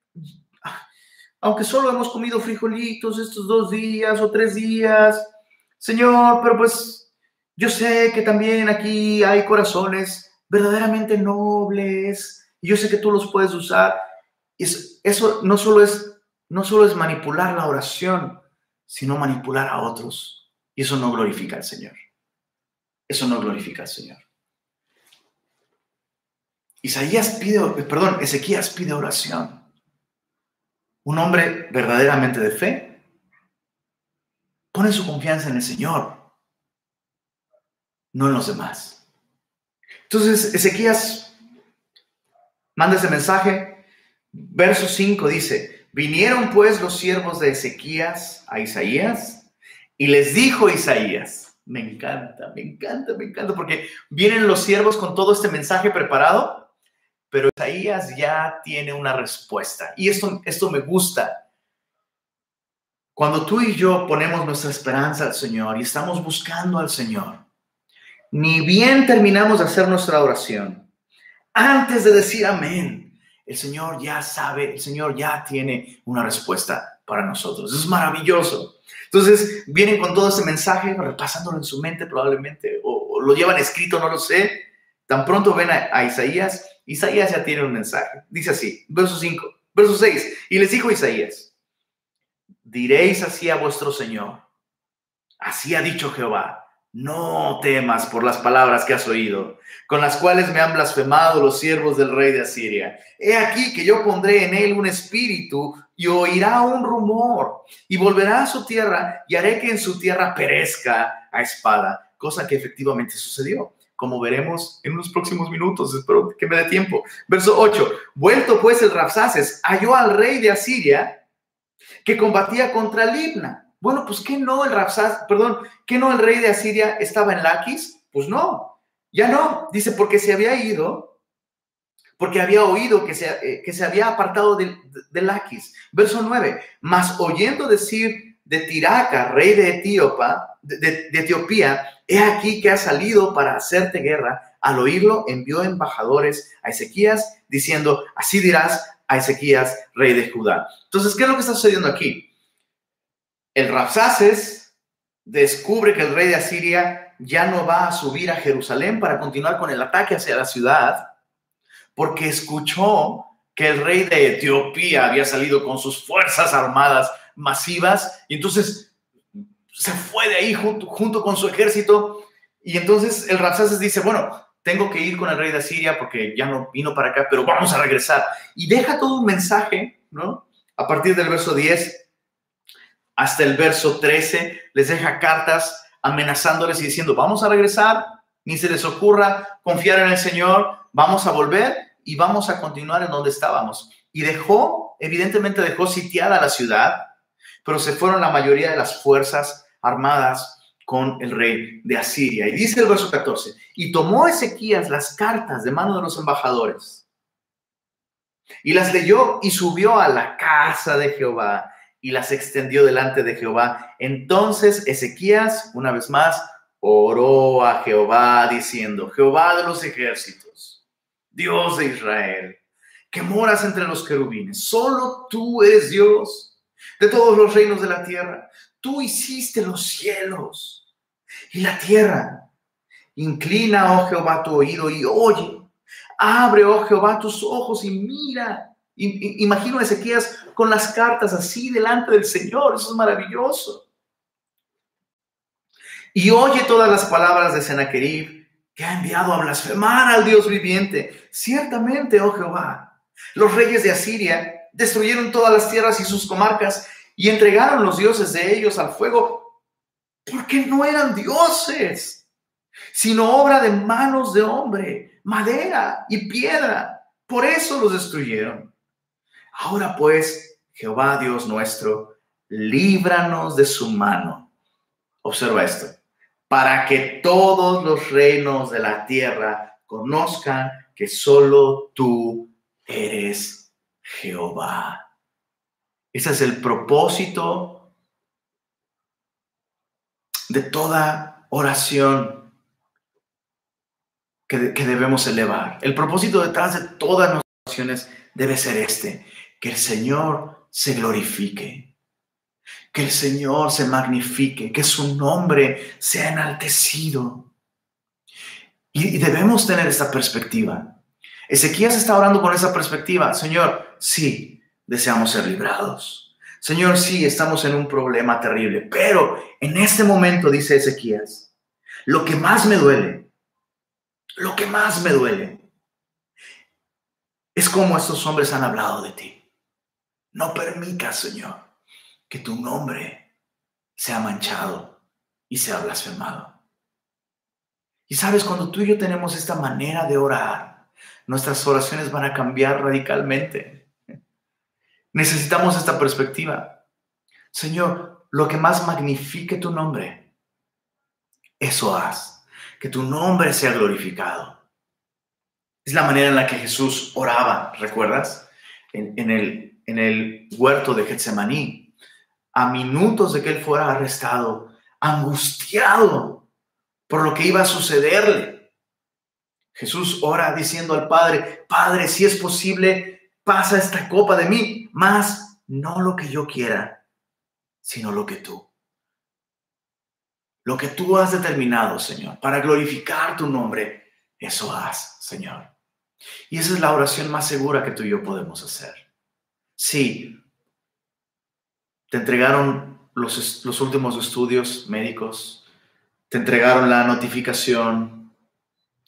aunque solo hemos comido frijolitos estos dos días o tres días, Señor, pero pues yo sé que también aquí hay corazones verdaderamente nobles yo sé que tú los puedes usar. Eso no solo es, no solo es manipular la oración, sino manipular a otros. Y eso no glorifica al Señor. Eso no glorifica al Señor. Isaías pide, perdón, Ezequías pide oración. Un hombre verdaderamente de fe pone su confianza en el Señor, no en los demás. Entonces, Ezequías manda ese mensaje. Verso 5 dice, vinieron pues los siervos de Ezequías a Isaías y les dijo Isaías, me encanta, me encanta, me encanta, porque vienen los siervos con todo este mensaje preparado pero Isaías ya tiene una respuesta. Y esto, esto me gusta. Cuando tú y yo ponemos nuestra esperanza al Señor y estamos buscando al Señor, ni bien terminamos de hacer nuestra oración, antes de decir amén, el Señor ya sabe, el Señor ya tiene una respuesta para nosotros. Es maravilloso. Entonces, vienen con todo ese mensaje, repasándolo en su mente probablemente, o, lo llevan escrito, no lo sé. Tan pronto ven a Isaías Isaías ya tiene un mensaje. Dice así, verso 5, verso 6. Y les dijo Isaías, diréis así a vuestro Señor, así ha dicho Jehová, no temas por las palabras que has oído, con las cuales me han blasfemado los siervos del rey de Asiria. He aquí que yo pondré en él un espíritu y oirá un rumor y volverá a su tierra y haré que en su tierra perezca a espada, cosa que efectivamente sucedió como veremos en los próximos minutos. Espero que me dé tiempo. Verso 8. Vuelto pues el Rapsaces, halló al rey de Asiria que combatía contra Libna. Bueno, pues que no el Rapsaces, perdón, que no el rey de Asiria estaba en Laquis? Pues no, ya no. Dice, porque se había ido, porque había oído que se, eh, que se había apartado de, de, Laquis. Verso 9. Mas oyendo decir de Tiraca, rey de, Etíopa, de Etiopía, he aquí que ha salido para hacerte guerra. Al oírlo, envió embajadores a Ezequías diciendo, así dirás a Ezequías, rey de Judá. Entonces, ¿qué es lo que está sucediendo aquí? El Rapsaces descubre que el rey de Asiria ya no va a subir a Jerusalén para continuar con el ataque hacia la ciudad, porque escuchó que el rey de Etiopía había salido con sus fuerzas armadas masivas, y entonces se fue de ahí junto, con su ejército. Y entonces el Rapsaces dice, bueno, tengo que ir con el rey de Siria porque ya no vino para acá, pero vamos a regresar. Y deja todo un mensaje, ¿no? A partir del verso 10 hasta el verso 13, les deja cartas amenazándoles y diciendo, vamos a regresar, ni se les ocurra confiar en el Señor, vamos a volver y vamos a continuar en donde estábamos. Y dejó, evidentemente dejó sitiada la ciudad, pero se fueron la mayoría de las fuerzas armadas con el rey de Asiria. Y dice el verso 14, y tomó Ezequías las cartas de mano de los embajadores y las leyó y subió a la casa de Jehová y las extendió delante de Jehová. Entonces Ezequías, una vez más, oró a Jehová diciendo, Jehová de los ejércitos, Dios de Israel, que moras entre los querubines, solo tú eres Dios de todos los reinos de la tierra. Tú hiciste los cielos y la tierra. Inclina, oh Jehová, tu oído y oye. Abre, oh Jehová, tus ojos y mira. Imagino a Ezequías con las cartas así delante del Señor. Eso es maravilloso. Y oye todas las palabras de Sennacherib que ha enviado a blasfemar al Dios viviente. Ciertamente, oh Jehová, los reyes de Asiria destruyeron todas las tierras y sus comarcas y entregaron los dioses de ellos al fuego, porque no eran dioses, sino obra de manos de hombre, madera y piedra. Por eso los destruyeron. Ahora pues, Jehová Dios nuestro, líbranos de su mano. Observa esto, para que todos los reinos de la tierra conozcan que solo tú eres Jehová. Ese es el propósito de toda oración que, debemos elevar. El propósito detrás de todas nuestras oraciones debe ser este, que el Señor se glorifique, que el Señor se magnifique, que su nombre sea enaltecido. Y, debemos tener esta perspectiva. Ezequías está orando con esa perspectiva. Señor, sí, deseamos ser librados. Señor, sí, estamos en un problema terrible, pero en este momento, dice Ezequías, lo que más me duele, lo que más me duele, es como estos hombres han hablado de ti. No permitas, Señor, que tu nombre sea manchado y sea blasfemado. Y sabes, cuando tú y yo tenemos esta manera de orar, nuestras oraciones van a cambiar radicalmente. Necesitamos esta perspectiva. Señor, lo que más magnifique tu nombre, eso haz. Que tu nombre sea glorificado. Es la manera en la que Jesús oraba, ¿recuerdas? En, el, en el huerto de Getsemaní, a minutos de que él fuera arrestado, angustiado por lo que iba a sucederle. Jesús ora diciendo al Padre, Padre, si es posible, pasa esta copa de mí, más no lo que yo quiera, sino lo que tú. Lo que tú has determinado, Señor, para glorificar tu nombre, eso haz, Señor. Y esa es la oración más segura que tú y yo podemos hacer. Sí, te entregaron los, los últimos estudios médicos, te entregaron la notificación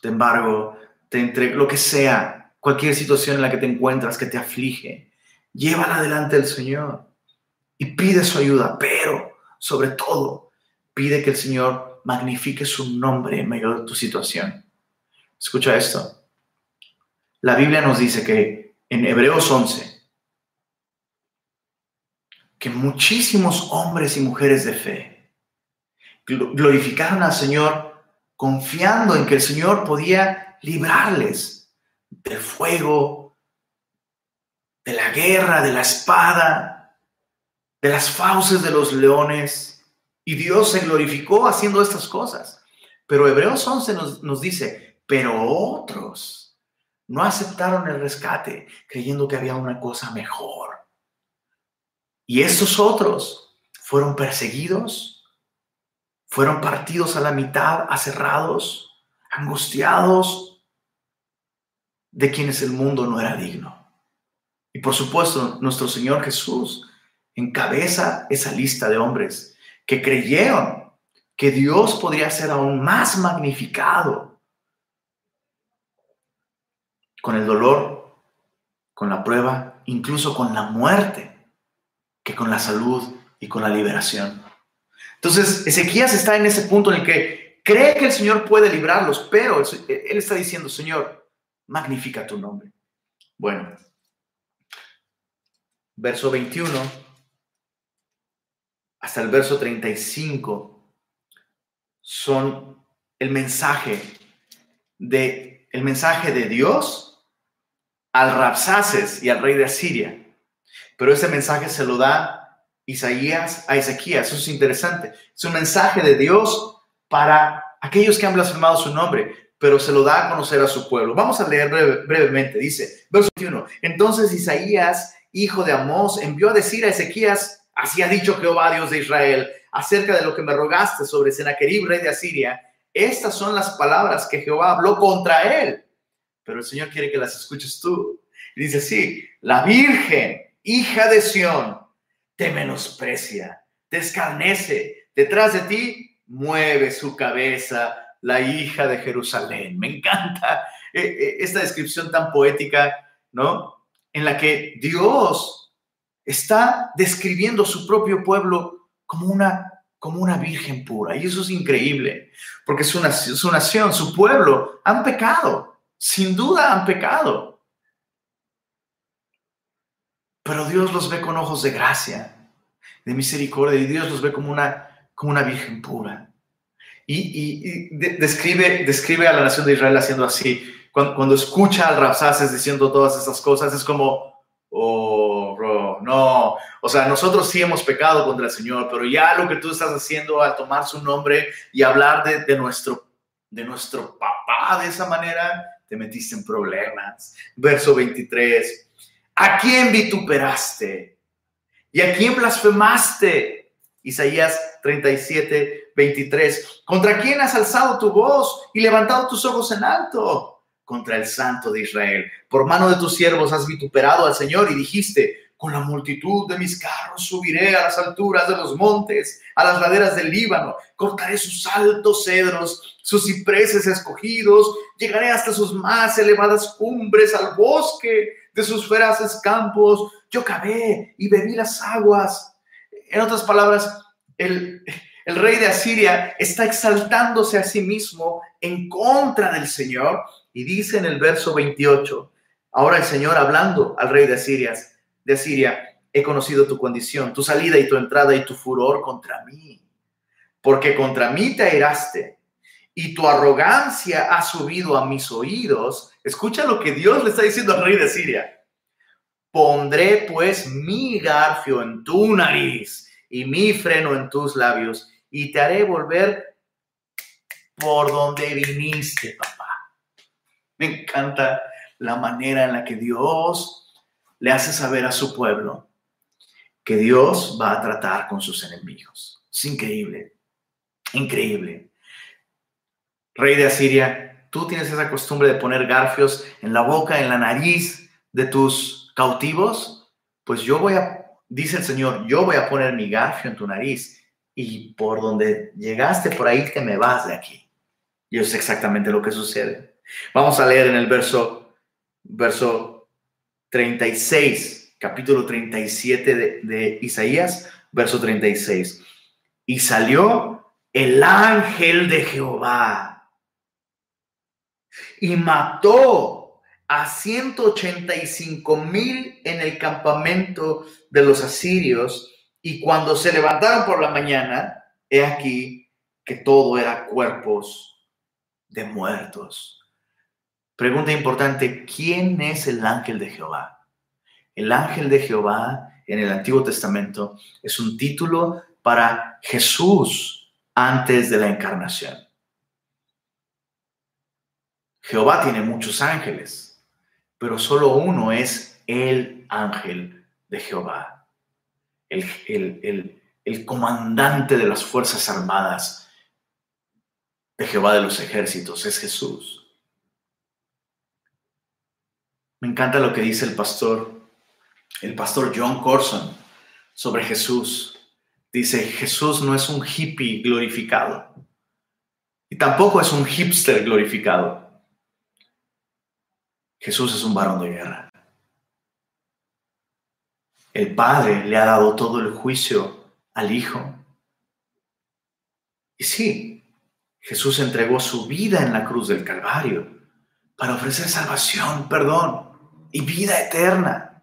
de embargo, te entre, lo que sea, cualquier situación en la que te encuentras que te aflige, llévala adelante el Señor y pide su ayuda, pero sobre todo pide que el Señor magnifique su nombre en medio de tu situación. Escucha esto. La Biblia nos dice que en Hebreos 11, que muchísimos hombres y mujeres de fe glorificaron al Señor confiando en que el Señor podía librarles del fuego, de la guerra, de la espada, de las fauces de los leones. Y Dios se glorificó haciendo estas cosas. Pero Hebreos 11 nos, nos dice, pero otros no aceptaron el rescate creyendo que había una cosa mejor y estos otros fueron perseguidos, fueron partidos a la mitad, aserrados, angustiados, de quienes el mundo no era digno. Y por supuesto, nuestro Señor Jesús encabeza esa lista de hombres que creyeron que Dios podría ser aún más magnificado con el dolor, con la prueba, incluso con la muerte que con la salud y con la liberación. Entonces, Ezequías está en ese punto en el que cree que el Señor puede librarlos, pero él está diciendo, Señor, magnifica tu nombre. Bueno, verso 21 hasta el verso 35 son el mensaje de el mensaje de Dios al Rapsaces y al rey de Asiria pero ese mensaje se lo da Isaías a Ezequías. Eso es interesante. Es un mensaje de Dios para aquellos que han blasfemado su nombre, pero se lo da a conocer a su pueblo. Vamos a leer brevemente. Dice, verso 21. Entonces Isaías, hijo de Amós, envió a decir a Ezequías, así ha dicho Jehová, Dios de Israel, acerca de lo que me rogaste sobre Sennacherib, rey de Asiria. Estas son las palabras que Jehová habló contra él. Pero el Señor quiere que las escuches tú. Y dice sí, la Virgen hija de Sión, te menosprecia, te escarnece, detrás de ti mueve su cabeza la hija de Jerusalén. Me encanta eh, eh, esta descripción tan poética, ¿no? En la que Dios está describiendo su propio pueblo como una, como una virgen pura. Y eso es increíble, porque su, su nación, su pueblo, han pecado, sin duda han pecado. Pero Dios los ve con ojos de gracia. de misericordia y Dios los ve como una, como una virgen pura. Y, describe, describe a la nación de Israel haciendo así. Cuando, escucha al Rapsaces diciendo todas esas cosas, es como, oh, bro, no. O sea, nosotros sí hemos pecado contra el Señor, pero ya lo que tú estás haciendo al tomar su nombre y hablar de, de nuestro, de nuestro papá de esa manera, te metiste en problemas. Verso 23. ¿A quién vituperaste? ¿Y a quién blasfemaste? Isaías 37, 23. ¿Contra quién has alzado tu voz y levantado tus ojos en alto? Contra el Santo de Israel. Por mano de tus siervos has vituperado al Señor y dijiste, con la multitud de mis carros subiré a las alturas de los montes, a las laderas del Líbano, cortaré sus altos cedros, sus cipreses escogidos, llegaré hasta sus más elevadas cumbres, al bosque de sus feraces campos. Yo cavé y bebí las aguas. En otras palabras, el, rey de Asiria está exaltándose a sí mismo en contra del Señor y dice en el verso 28, ahora el Señor hablando al rey de Asiria, de Asiria, he conocido tu condición, tu salida y tu entrada y tu furor contra mí, porque contra mí te airaste y tu arrogancia ha subido a mis oídos. Escucha lo que Dios le está diciendo al rey de Siria. Pondré pues mi garfio en tu nariz y mi freno en tus labios y te haré volver por donde viniste, papá. Me encanta la manera en la que Dios le hace saber a su pueblo que Dios va a tratar con sus enemigos. Es increíble, increíble. Rey de Asiria, tú tienes esa costumbre de poner garfios en la boca, en la nariz de tus cautivos, pues yo voy a, dice el Señor, yo voy a poner mi garfio en tu nariz y por donde llegaste, por ahí te me vas de aquí. Y es exactamente lo que sucede. Vamos a leer en el verso, verso 36, capítulo 37 de, de Isaías, verso 36. Y salió el ángel de Jehová y mató a 185 mil en el campamento de los asirios. Y cuando se levantaron por la mañana, he aquí que todo era cuerpos de muertos. Pregunta importante, ¿quién es el ángel de Jehová? El ángel de Jehová en el Antiguo Testamento es un título para Jesús antes de la encarnación. Jehová tiene muchos ángeles, pero solo uno es el ángel de Jehová, el, el comandante de las Fuerzas Armadas de Jehová de los ejércitos, es Jesús. Me encanta lo que dice el pastor, el pastor John Corson sobre Jesús. Dice, Jesús no es un hippie glorificado y tampoco es un hipster glorificado. Jesús es un varón de guerra. El Padre le ha dado todo el juicio al Hijo. Y sí, Jesús entregó su vida en la cruz del Calvario para ofrecer salvación, perdón y vida eterna.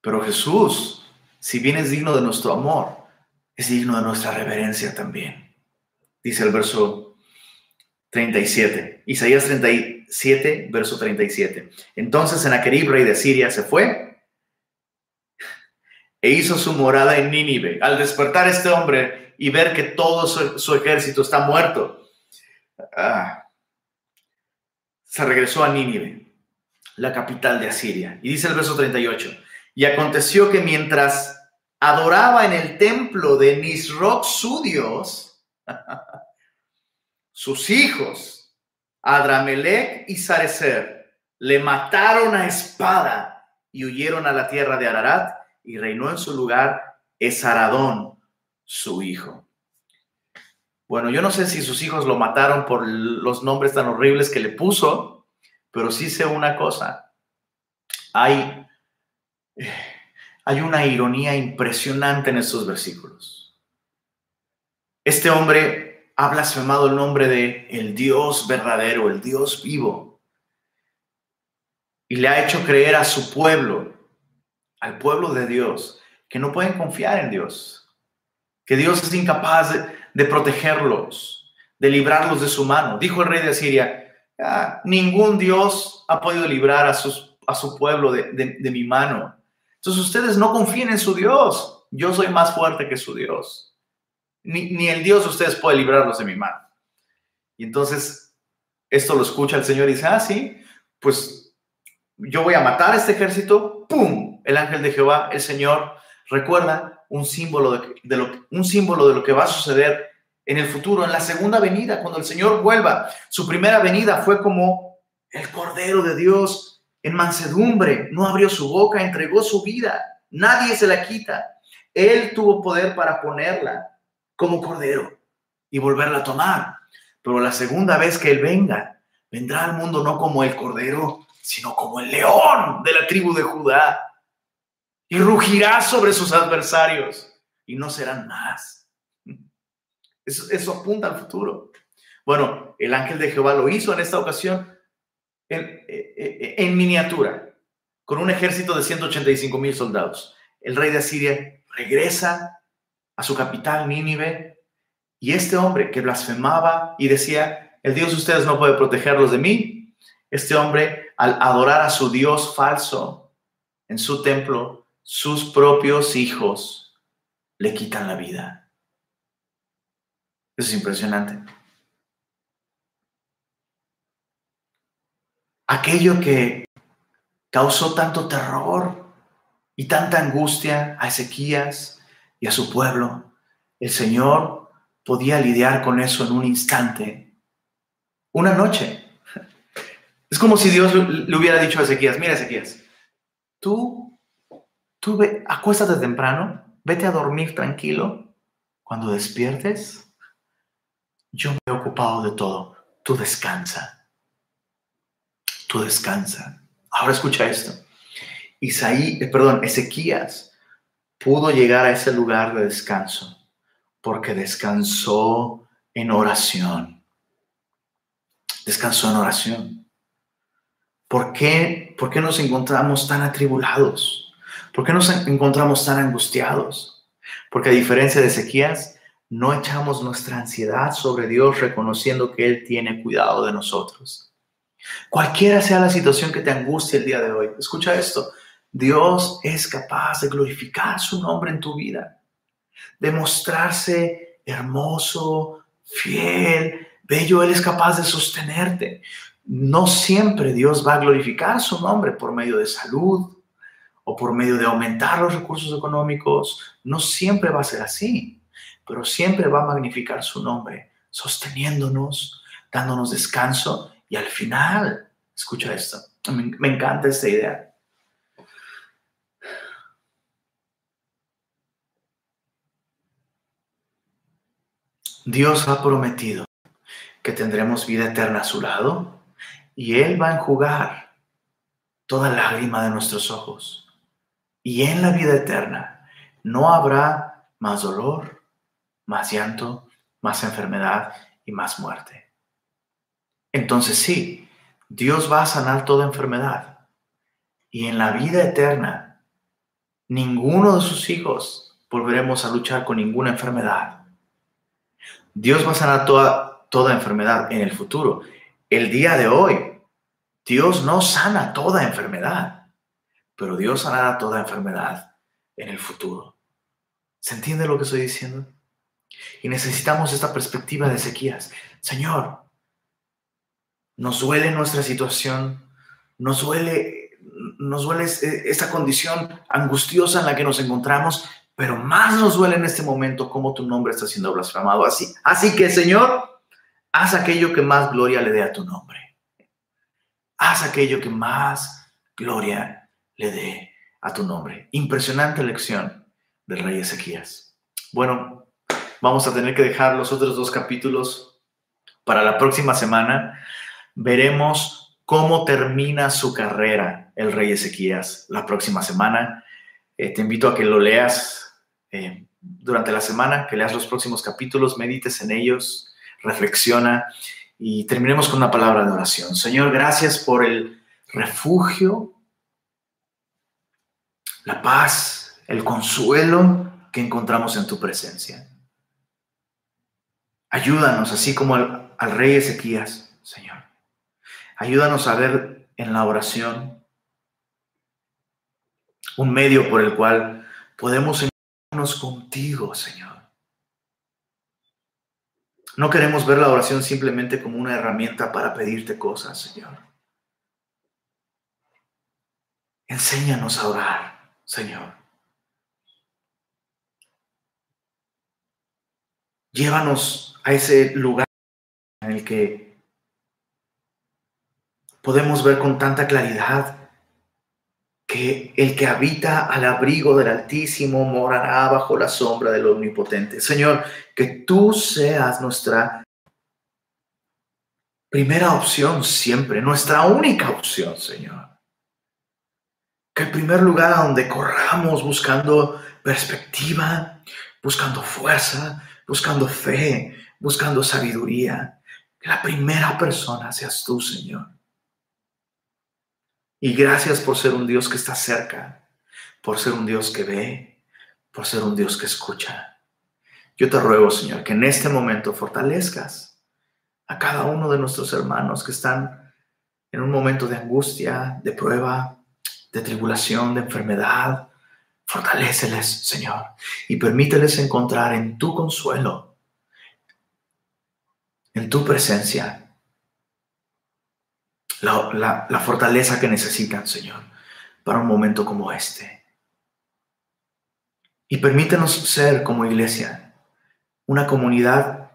Pero Jesús, si bien es digno de nuestro amor, es digno de nuestra reverencia también. Dice el verso 37, Isaías 37, verso 37. Entonces Senaquerib, rey de Siria, se fue e hizo su morada en Nínive. Al despertar este hombre y ver que todo su, ejército está muerto, ah, se regresó a Nínive la capital de Asiria. Y dice el verso 38, y aconteció que mientras adoraba en el templo de Nisroch su Dios, sus hijos, Adramelech y Sarecer, le mataron a espada y huyeron a la tierra de Ararat y reinó en su lugar Esaradón, su hijo. Bueno, yo no sé si sus hijos lo mataron por los nombres tan horribles que le puso, pero sí sé una cosa, hay, hay una ironía impresionante en estos versículos. Este hombre ha blasfemado el nombre de el Dios verdadero, el Dios vivo, y le ha hecho creer a su pueblo, al pueblo de Dios, que no pueden confiar en Dios, que Dios es incapaz de, protegerlos, de librarlos de su mano. Dijo el rey de Asiria, ah, ningún Dios ha podido librar a, a su pueblo de, de mi mano. Entonces ustedes no confíen en su Dios. Yo soy más fuerte que su Dios. Ni, ni el Dios de ustedes puede librarlos de mi mano. Y entonces esto lo escucha el Señor y dice, ah, sí, pues yo voy a matar a este ejército, ¡pum! El ángel de Jehová, el Señor, recuerda un símbolo de, lo, un símbolo de lo que va a suceder en el futuro, en la segunda venida, cuando el Señor vuelva. Su primera venida fue como el Cordero de Dios en mansedumbre, no abrió su boca, entregó su vida, nadie se la quita. Él tuvo poder para ponerla como Cordero y volverla a tomar. Pero la segunda vez que Él venga, vendrá al mundo no como el Cordero, sino como el león de la tribu de Judá. Y rugirá sobre sus adversarios y no serán más. Eso, apunta al futuro. Bueno, el ángel de Jehová lo hizo en esta ocasión en, miniatura, con un ejército de 185 mil soldados. El rey de Asiria regresa a su capital, Nínive, y este hombre que blasfemaba y decía, el Dios de ustedes no puede protegerlos de mí, este hombre, al adorar a su Dios falso en su templo, sus propios hijos le quitan la vida. Eso es impresionante. Aquello que causó tanto terror y tanta angustia a Ezequías y a su pueblo, el Señor podía lidiar con eso en un instante, una noche. Es como si Dios le hubiera dicho a Ezequías, mira Ezequías, tú, tú ve, acuéstate temprano, vete a dormir tranquilo, cuando despiertes, yo me he ocupado de todo, tú descansa, tú descansa. Ahora escucha esto. Isaí, eh, perdón, Ezequías pudo llegar a ese lugar de descanso porque descansó en oración. Descansó en oración. ¿Por qué, ¿Por qué nos encontramos tan atribulados? ¿Por qué nos encontramos tan angustiados? Porque a diferencia de Ezequías, no echamos nuestra ansiedad sobre Dios reconociendo que Él tiene cuidado de nosotros. Cualquiera sea la situación que te angustie el día de hoy, escucha esto, Dios es capaz de glorificar su nombre en tu vida de mostrarse hermoso, fiel, bello, Él es capaz de sostenerte. No siempre Dios va a glorificar su nombre por medio de salud o por medio de aumentar los recursos económicos. No siempre va a ser así, pero siempre va a magnificar su nombre, sosteniéndonos, dándonos descanso y al final, escucha esto, me, encanta esta idea Dios ha prometido que tendremos vida eterna a su lado y Él va a enjugar toda lágrima de nuestros ojos. Y en la vida eterna no habrá más dolor, más llanto, más enfermedad y más muerte. Entonces sí, Dios va a sanar toda enfermedad. Y en la vida eterna, ninguno de sus hijos volveremos a luchar con ninguna enfermedad Dios va a sanar toda, toda enfermedad en el futuro. El día de hoy, Dios no sana toda enfermedad, pero Dios sanará toda enfermedad en el futuro. ¿Se entiende lo que estoy diciendo? Y necesitamos esta perspectiva de Ezequías. Señor, nos duele nuestra situación, nos duele, nos duele esta condición angustiosa en la que nos encontramos, pero más nos duele en este momento cómo tu nombre está siendo blasfemado así. Así que, Señor, haz aquello que más gloria le dé a tu nombre. Haz aquello que más gloria le dé a tu nombre. Impresionante lección del rey Ezequías. Bueno, vamos a tener que dejar los otros dos capítulos para la próxima semana. Veremos cómo termina su carrera el rey Ezequías la próxima semana. Eh, te invito a que lo leas eh, durante la semana, que leas los próximos capítulos, medites en ellos, reflexiona y terminemos con una palabra de oración. Señor, gracias por el refugio, la paz el consuelo que encontramos en tu presencia. Ayúdanos, así como al, al rey Ezequías, Señor. Ayúdanos a ver en la oración un medio por el cual podemos contigo, Señor. No queremos ver la oración simplemente como una herramienta para pedirte cosas, Señor. Enséñanos a orar, Señor. Llévanos a ese lugar en el que podemos ver con tanta claridad que el que habita al abrigo del Altísimo morará bajo la sombra del Omnipotente. Señor, que tú seas nuestra primera opción siempre, nuestra única opción, Señor. Que el primer lugar a donde corramos buscando perspectiva, buscando fuerza, buscando fe, buscando sabiduría, que la primera persona seas tú, Señor. Y gracias por ser un Dios que está cerca, por ser un Dios que ve, por ser un Dios que escucha. Yo te ruego, Señor, que en este momento fortalezcas a cada uno de nuestros hermanos que están en un momento de angustia, de prueba, de tribulación, de enfermedad. Fortaléceles, Señor, y permíteles encontrar en tu consuelo, en tu presencia, la, la fortaleza que necesitan, Señor, para un momento como este. Y permítenos ser como iglesia una comunidad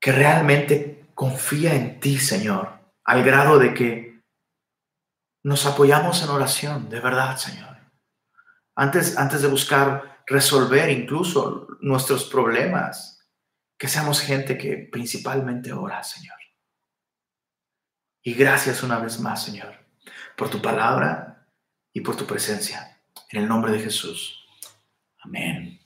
que realmente confía en ti, Señor, al grado de que nos apoyamos en oración, de verdad, Señor. Antes, antes de buscar resolver incluso nuestros problemas, que seamos gente que principalmente ora, Señor. Y gracias una vez más, Señor, por tu palabra y por tu presencia. En el nombre de Jesús. Amén.